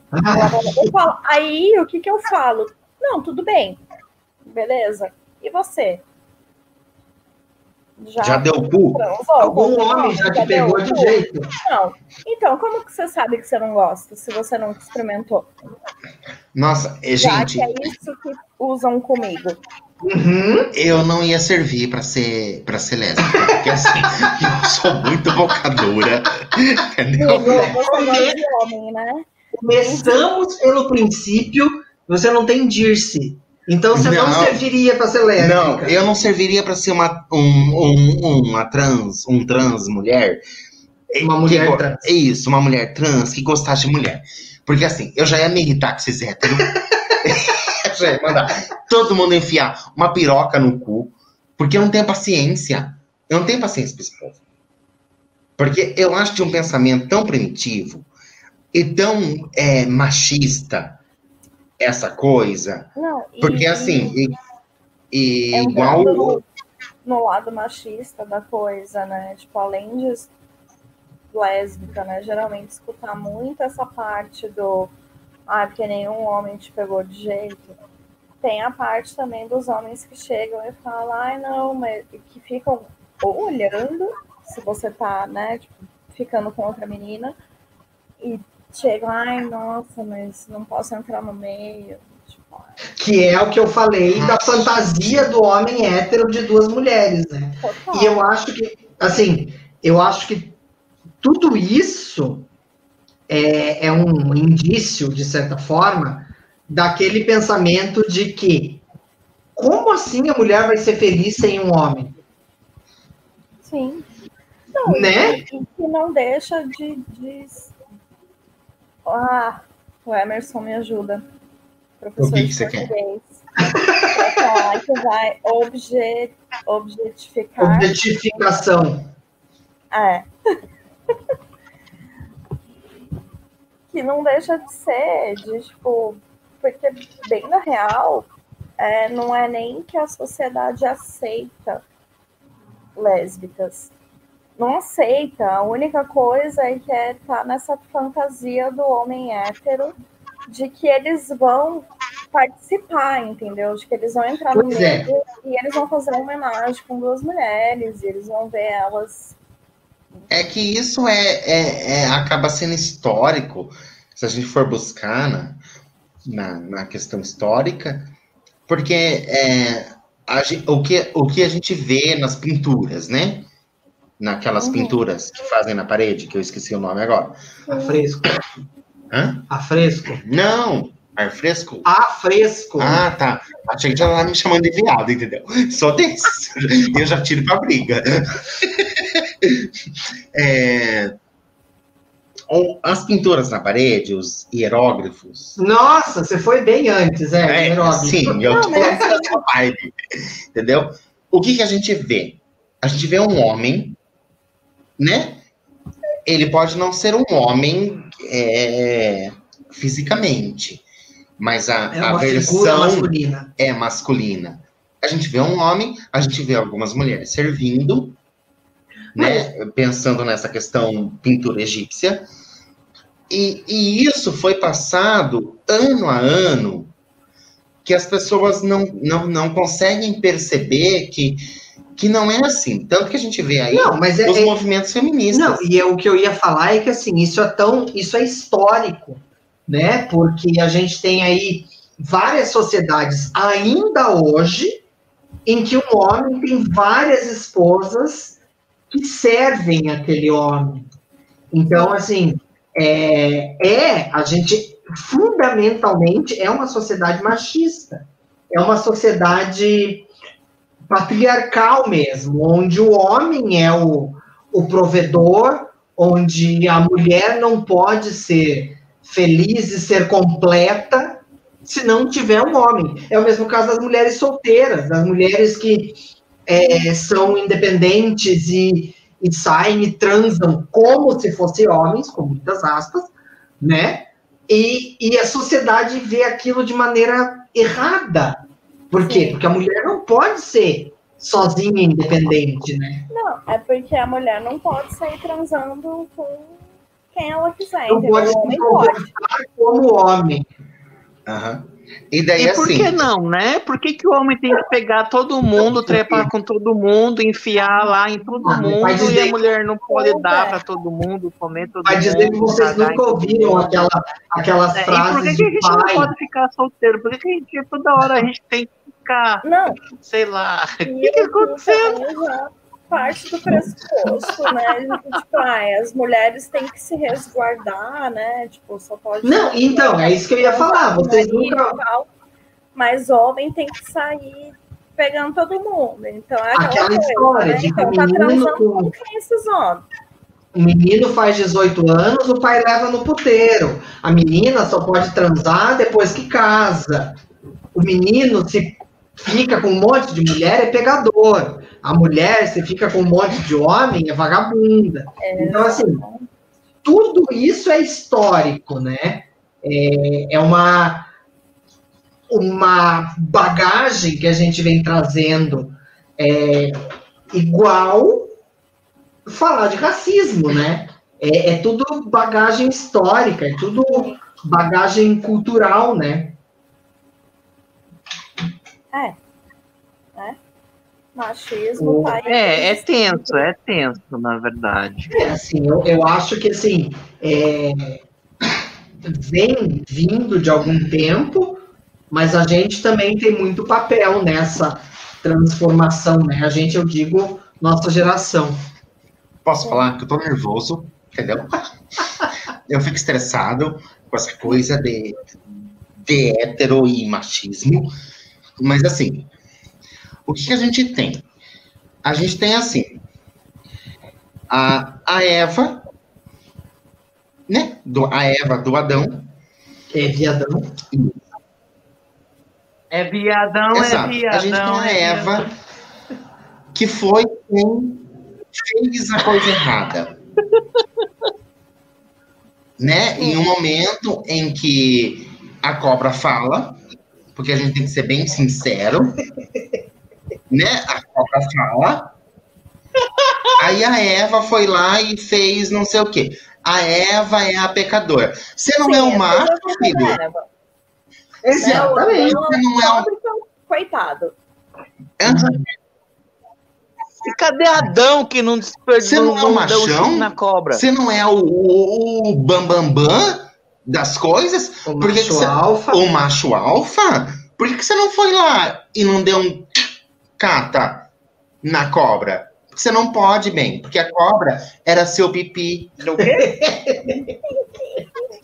Speaker 4: falo, aí o que que eu falo? Não, tudo bem, beleza. E você?
Speaker 2: Já deu cu?
Speaker 1: Algum homem já te
Speaker 4: deu
Speaker 1: pegou de
Speaker 4: cu?
Speaker 1: jeito?
Speaker 4: Não. Então, como que você sabe que você não gosta se você não experimentou?
Speaker 2: Nossa, eh,
Speaker 4: Já
Speaker 2: gente,
Speaker 4: que é isso que usam comigo.
Speaker 1: Uhum.
Speaker 2: eu não ia servir pra ser para ser lésbica, porque assim, eu sou muito boca dura, entendeu?
Speaker 4: Né?
Speaker 1: Começamos pelo princípio, você não tem dirce. Então você não,
Speaker 2: Não.
Speaker 1: serviria para ser lésbica.
Speaker 2: Não, eu não serviria pra ser uma um, um, uma trans, um trans mulher.
Speaker 1: Uma mulher
Speaker 2: Que
Speaker 1: trans.
Speaker 2: É isso, uma mulher trans que gostasse de mulher. Porque assim, eu já ia me irritar com esses héteros. mandar todo mundo enfiar uma piroca no cu. Porque eu não tenho paciência. Eu não tenho paciência pra esse povo. Porque eu acho de um pensamento tão primitivo e tão é, machista essa coisa.
Speaker 4: Não, e-
Speaker 2: Porque assim, e, e
Speaker 4: entrando
Speaker 2: igual.
Speaker 4: no, no lado machista da coisa, né? Tipo, além de lésbica, né? Geralmente escutar muito essa parte do ah, porque nenhum homem te pegou de jeito. Tem a parte também dos homens que chegam e falam, ai não, mas que ficam olhando se você tá, né, tipo, ficando com outra menina, e chegam, ai, nossa, mas não posso entrar no meio. Tipo,
Speaker 1: Que é o que eu falei da fantasia do homem hétero de duas mulheres, né?
Speaker 4: total.
Speaker 1: E eu acho que, assim, eu acho que tudo isso é, é um indício, de certa forma, daquele pensamento de que como assim a mulher vai ser feliz sem um homem?
Speaker 4: Sim. Não,
Speaker 1: Né?
Speaker 4: Que não deixa de, de. Ah, o Emerson me ajuda. Professor
Speaker 2: O que que você quer?
Speaker 4: Pra falar que vai obje, objetificar.
Speaker 1: Objetificação.
Speaker 4: É. que não deixa de ser, de tipo, porque bem na real, é, não é nem que a sociedade aceita lésbicas não aceita. A única coisa é que é tá nessa fantasia do homem hétero de que eles vão participar, entendeu? De que eles vão entrar no
Speaker 1: Pois é.
Speaker 4: meio e eles vão fazer uma homenagem com duas mulheres, e eles vão ver elas.
Speaker 2: É que isso é, é- é- acaba sendo histórico, se a gente for buscar na, na, na questão histórica, porque é, a o, que, o que a gente vê nas pinturas, né? Naquelas
Speaker 4: Uhum.
Speaker 2: pinturas que fazem na parede, que eu esqueci o nome agora.
Speaker 1: Afresco.
Speaker 2: Hã?
Speaker 1: Afresco.
Speaker 2: Não! Ar fresco?
Speaker 1: Afresco.
Speaker 2: Ah, tá. Achei que já tava me chamando de viado, entendeu? Só desse. Eu já tiro pra briga. É, As pinturas na parede, os hierógrafos.
Speaker 1: Nossa, você foi bem antes, é,
Speaker 2: É, sim, eu tô
Speaker 4: mas-
Speaker 2: nessa vibe. Entendeu? O que, que a gente vê? A gente vê um homem, né? Ele pode não ser um homem é, fisicamente, mas a,
Speaker 1: É
Speaker 2: a versão
Speaker 1: masculina.
Speaker 2: é masculina. A gente vê um homem, a gente vê algumas mulheres servindo, né? Pensando nessa questão pintura egípcia. E, e isso foi passado ano a ano, que as pessoas não, não, não conseguem perceber que, que não é assim. Tanto que a gente vê aí
Speaker 1: Não, mas é,
Speaker 2: os
Speaker 1: é-
Speaker 2: movimentos feministas.
Speaker 1: Não, e é, o que eu ia falar é que assim, isso é tão, isso é histórico, né? Porque a gente tem aí várias sociedades ainda hoje em que um homem tem várias esposas que servem aquele homem. Então, assim, é, é a gente fundamentalmente é uma sociedade machista, é uma sociedade patriarcal mesmo, onde o homem é o, o provedor, onde a mulher não pode ser feliz e ser completa se não tiver um homem. É o mesmo caso das mulheres solteiras, das mulheres que é, são independentes e, e saem e transam como se fossem homens, com muitas aspas, né? E, e a sociedade vê aquilo de maneira errada. Por quê? Porque a mulher não pode ser sozinha e independente, né?
Speaker 4: Não, é porque a mulher não pode sair transando com quem ela quiser,
Speaker 1: Não pode se comportar como homem.
Speaker 2: Aham. E daí,
Speaker 3: E por
Speaker 2: assim,
Speaker 3: que não, né? Por que, que o homem tem que pegar todo mundo, trepar com todo mundo, enfiar lá em todo
Speaker 1: Ah,
Speaker 3: mundo
Speaker 1: vai
Speaker 3: e a mulher não pode dar
Speaker 4: é.
Speaker 3: para todo mundo, comer todo
Speaker 1: Vai
Speaker 3: mundo?
Speaker 1: dizer que vocês nunca ouviram aquela, aquelas
Speaker 3: É, e por que,
Speaker 1: frases
Speaker 3: que a gente não
Speaker 1: pai.
Speaker 3: pode ficar solteiro? Por que, que a gente, toda hora a gente tem que ficar,
Speaker 4: Não,
Speaker 3: sei lá, o que, que aconteceu?
Speaker 4: Parte do pressuposto, né? Tipo, ai, as mulheres têm que se resguardar, né? Tipo, só pode.
Speaker 1: Não, então, é isso que eu ia falar. Vocês
Speaker 4: marido
Speaker 1: nunca.
Speaker 4: tal, mas homem tem que sair pegando todo mundo. Então é aquela,
Speaker 1: Aquela
Speaker 4: coisa,
Speaker 1: história
Speaker 4: né?
Speaker 1: de
Speaker 4: Então tá transando
Speaker 1: com-
Speaker 4: com quem esses homens?
Speaker 1: O menino faz 18 anos, o pai leva no puteiro. A menina só pode transar depois que casa. O menino, se fica com um monte de mulher, é pegador. A mulher, se fica com um monte de homem, é vagabunda. Então, assim, tudo isso é histórico, né? É, é uma, uma bagagem que a gente vem trazendo é, igual falar de racismo, né? É, é tudo bagagem histórica, é tudo bagagem cultural, né?
Speaker 4: É. Né? Machismo.
Speaker 3: É, é tenso, é tenso, na verdade.
Speaker 1: É, assim, eu, eu acho que assim é, vem vindo de algum tempo, mas a gente também tem muito papel nessa transformação, né? A gente, eu digo, nossa geração.
Speaker 2: Posso falar que eu tô nervoso, entendeu? Eu fico estressado com essa coisa de, de hétero e machismo. Mas assim, o que, que a gente tem? A gente tem assim, a, a Eva, né? Do, a Eva do Adão.
Speaker 1: É viadão.
Speaker 3: É viadão,
Speaker 2: Exato.
Speaker 3: é viadão.
Speaker 2: a gente tem a
Speaker 3: é
Speaker 2: Eva que foi quem fez a coisa errada. né? Em um momento em que a cobra fala, porque a gente tem que ser bem sincero, né? A cobra fala Aí a Eva foi lá e fez não sei o quê. A Eva é a pecadora. Você não
Speaker 4: Sim,
Speaker 2: é
Speaker 4: tudo
Speaker 2: macho, filho?
Speaker 1: Exatamente.
Speaker 2: Você não é um.
Speaker 4: Então, Coitado.
Speaker 3: E cadê Adão que não desperdiçou
Speaker 2: Você não é
Speaker 3: deu
Speaker 2: machão?
Speaker 3: na cobra?
Speaker 2: Você não é o, o, o bambambam bam, bam das coisas?
Speaker 1: O
Speaker 2: Por que
Speaker 1: macho
Speaker 2: que você-
Speaker 1: alfa.
Speaker 2: O macho alfa? Por que, que você não foi lá e não deu um cata na cobra? Porque você não pode, bem, porque a cobra era seu pipi.
Speaker 3: O quê?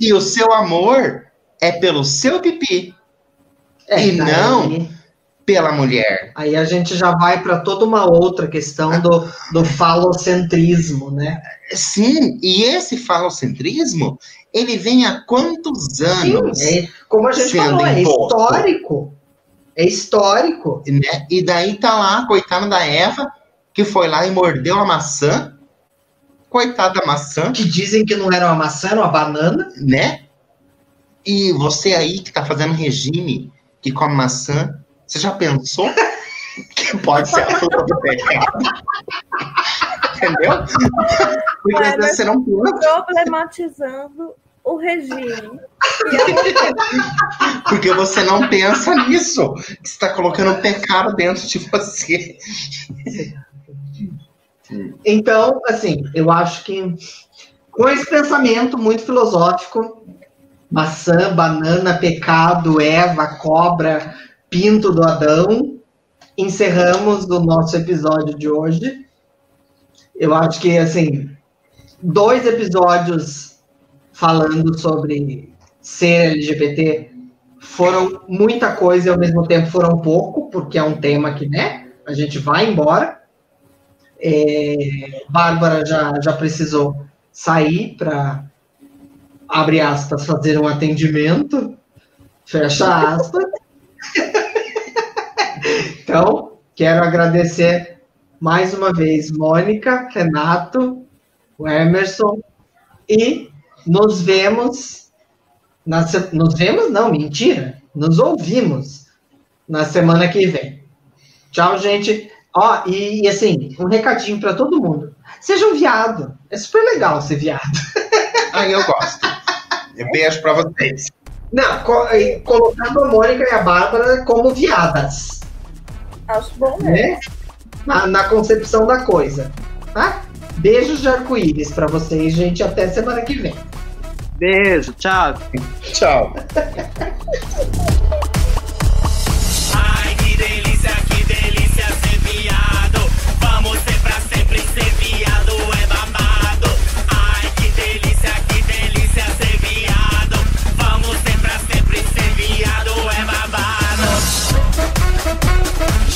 Speaker 2: E o seu amor é pelo seu pipi,
Speaker 1: É,
Speaker 2: E
Speaker 1: daí-
Speaker 2: não- pela mulher.
Speaker 1: Aí a gente já vai para toda uma outra questão do, do falocentrismo, né?
Speaker 2: Sim, e esse falocentrismo, ele vem há quantos anos?
Speaker 1: Sim, é, como a gente falou, é
Speaker 2: imposto.
Speaker 1: histórico. É histórico.
Speaker 2: né? E daí tá lá, coitada da Eva, que foi lá e mordeu a maçã. Coitada da maçã,
Speaker 1: Que dizem que não era uma maçã, era uma banana.
Speaker 2: né? E você aí que tá fazendo regime, que come maçã, você já pensou que pode ser a fruta do pecado? Entendeu? Porque você não pensa,
Speaker 4: Problematizando o regime. A
Speaker 2: porque você não pensa nisso. Que você tá colocando pecado dentro de você.
Speaker 1: Então, assim, eu acho que com esse pensamento muito filosófico, maçã, banana, pecado, Eva, cobra, pinto do Adão, encerramos o nosso episódio de hoje. Eu acho que, assim, dois episódios falando sobre ser LGBT foram muita coisa e ao mesmo tempo foram pouco, porque é um tema que, né, a gente vai embora. É, Bárbara já, já precisou sair para, abre aspas, fazer um atendimento, fecha aspas. então, quero agradecer mais uma vez Mônica, Renato, o Emerson e nos vemos na nos vemos não, mentira, nos ouvimos na semana que vem. Tchau, gente. Ó, e, e assim, um recadinho para todo mundo. Seja um viado. É super legal ser viado.
Speaker 2: Aí eu gosto. Beijo pra vocês.
Speaker 1: Não, co- colocando a Mônica e a Bárbara como viadas,
Speaker 4: Acho bom mesmo.
Speaker 1: né? Na, na concepção da coisa, tá? Beijos de arco-íris para vocês, gente. Até semana que vem.
Speaker 3: Beijo, tchau.
Speaker 2: Tchau.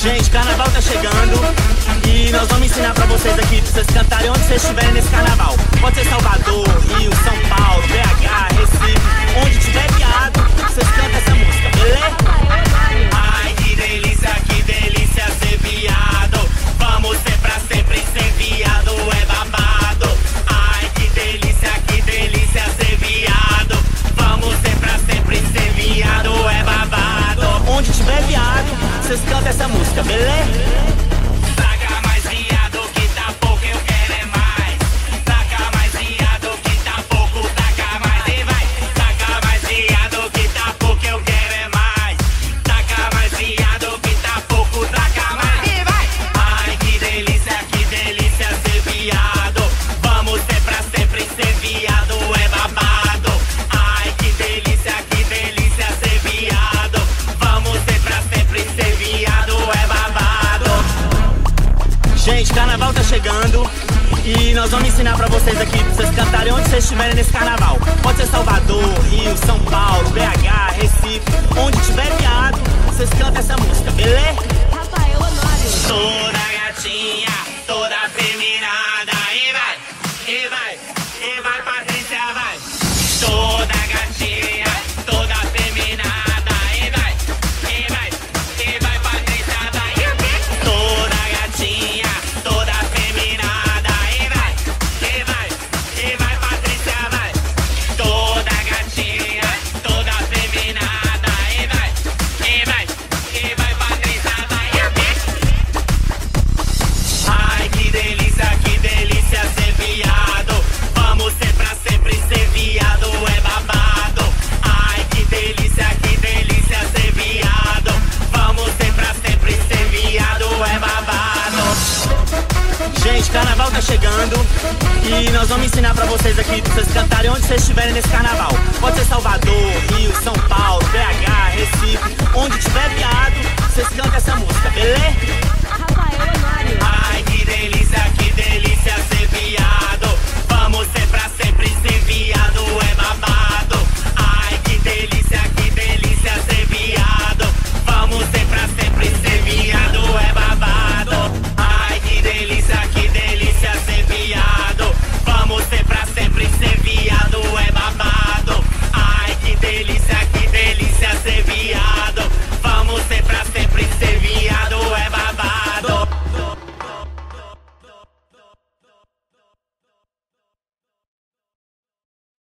Speaker 6: Gente, carnaval tá chegando e nós vamos ensinar pra vocês aqui, pra vocês cantarem onde vocês estiverem nesse carnaval. Pode ser Salvador, Rio, São Paulo, BH, Recife, onde tiver viado, vocês cantam essa música, beleza? Vocês cantam essa música, beleza? Cantarem onde vocês estiverem nesse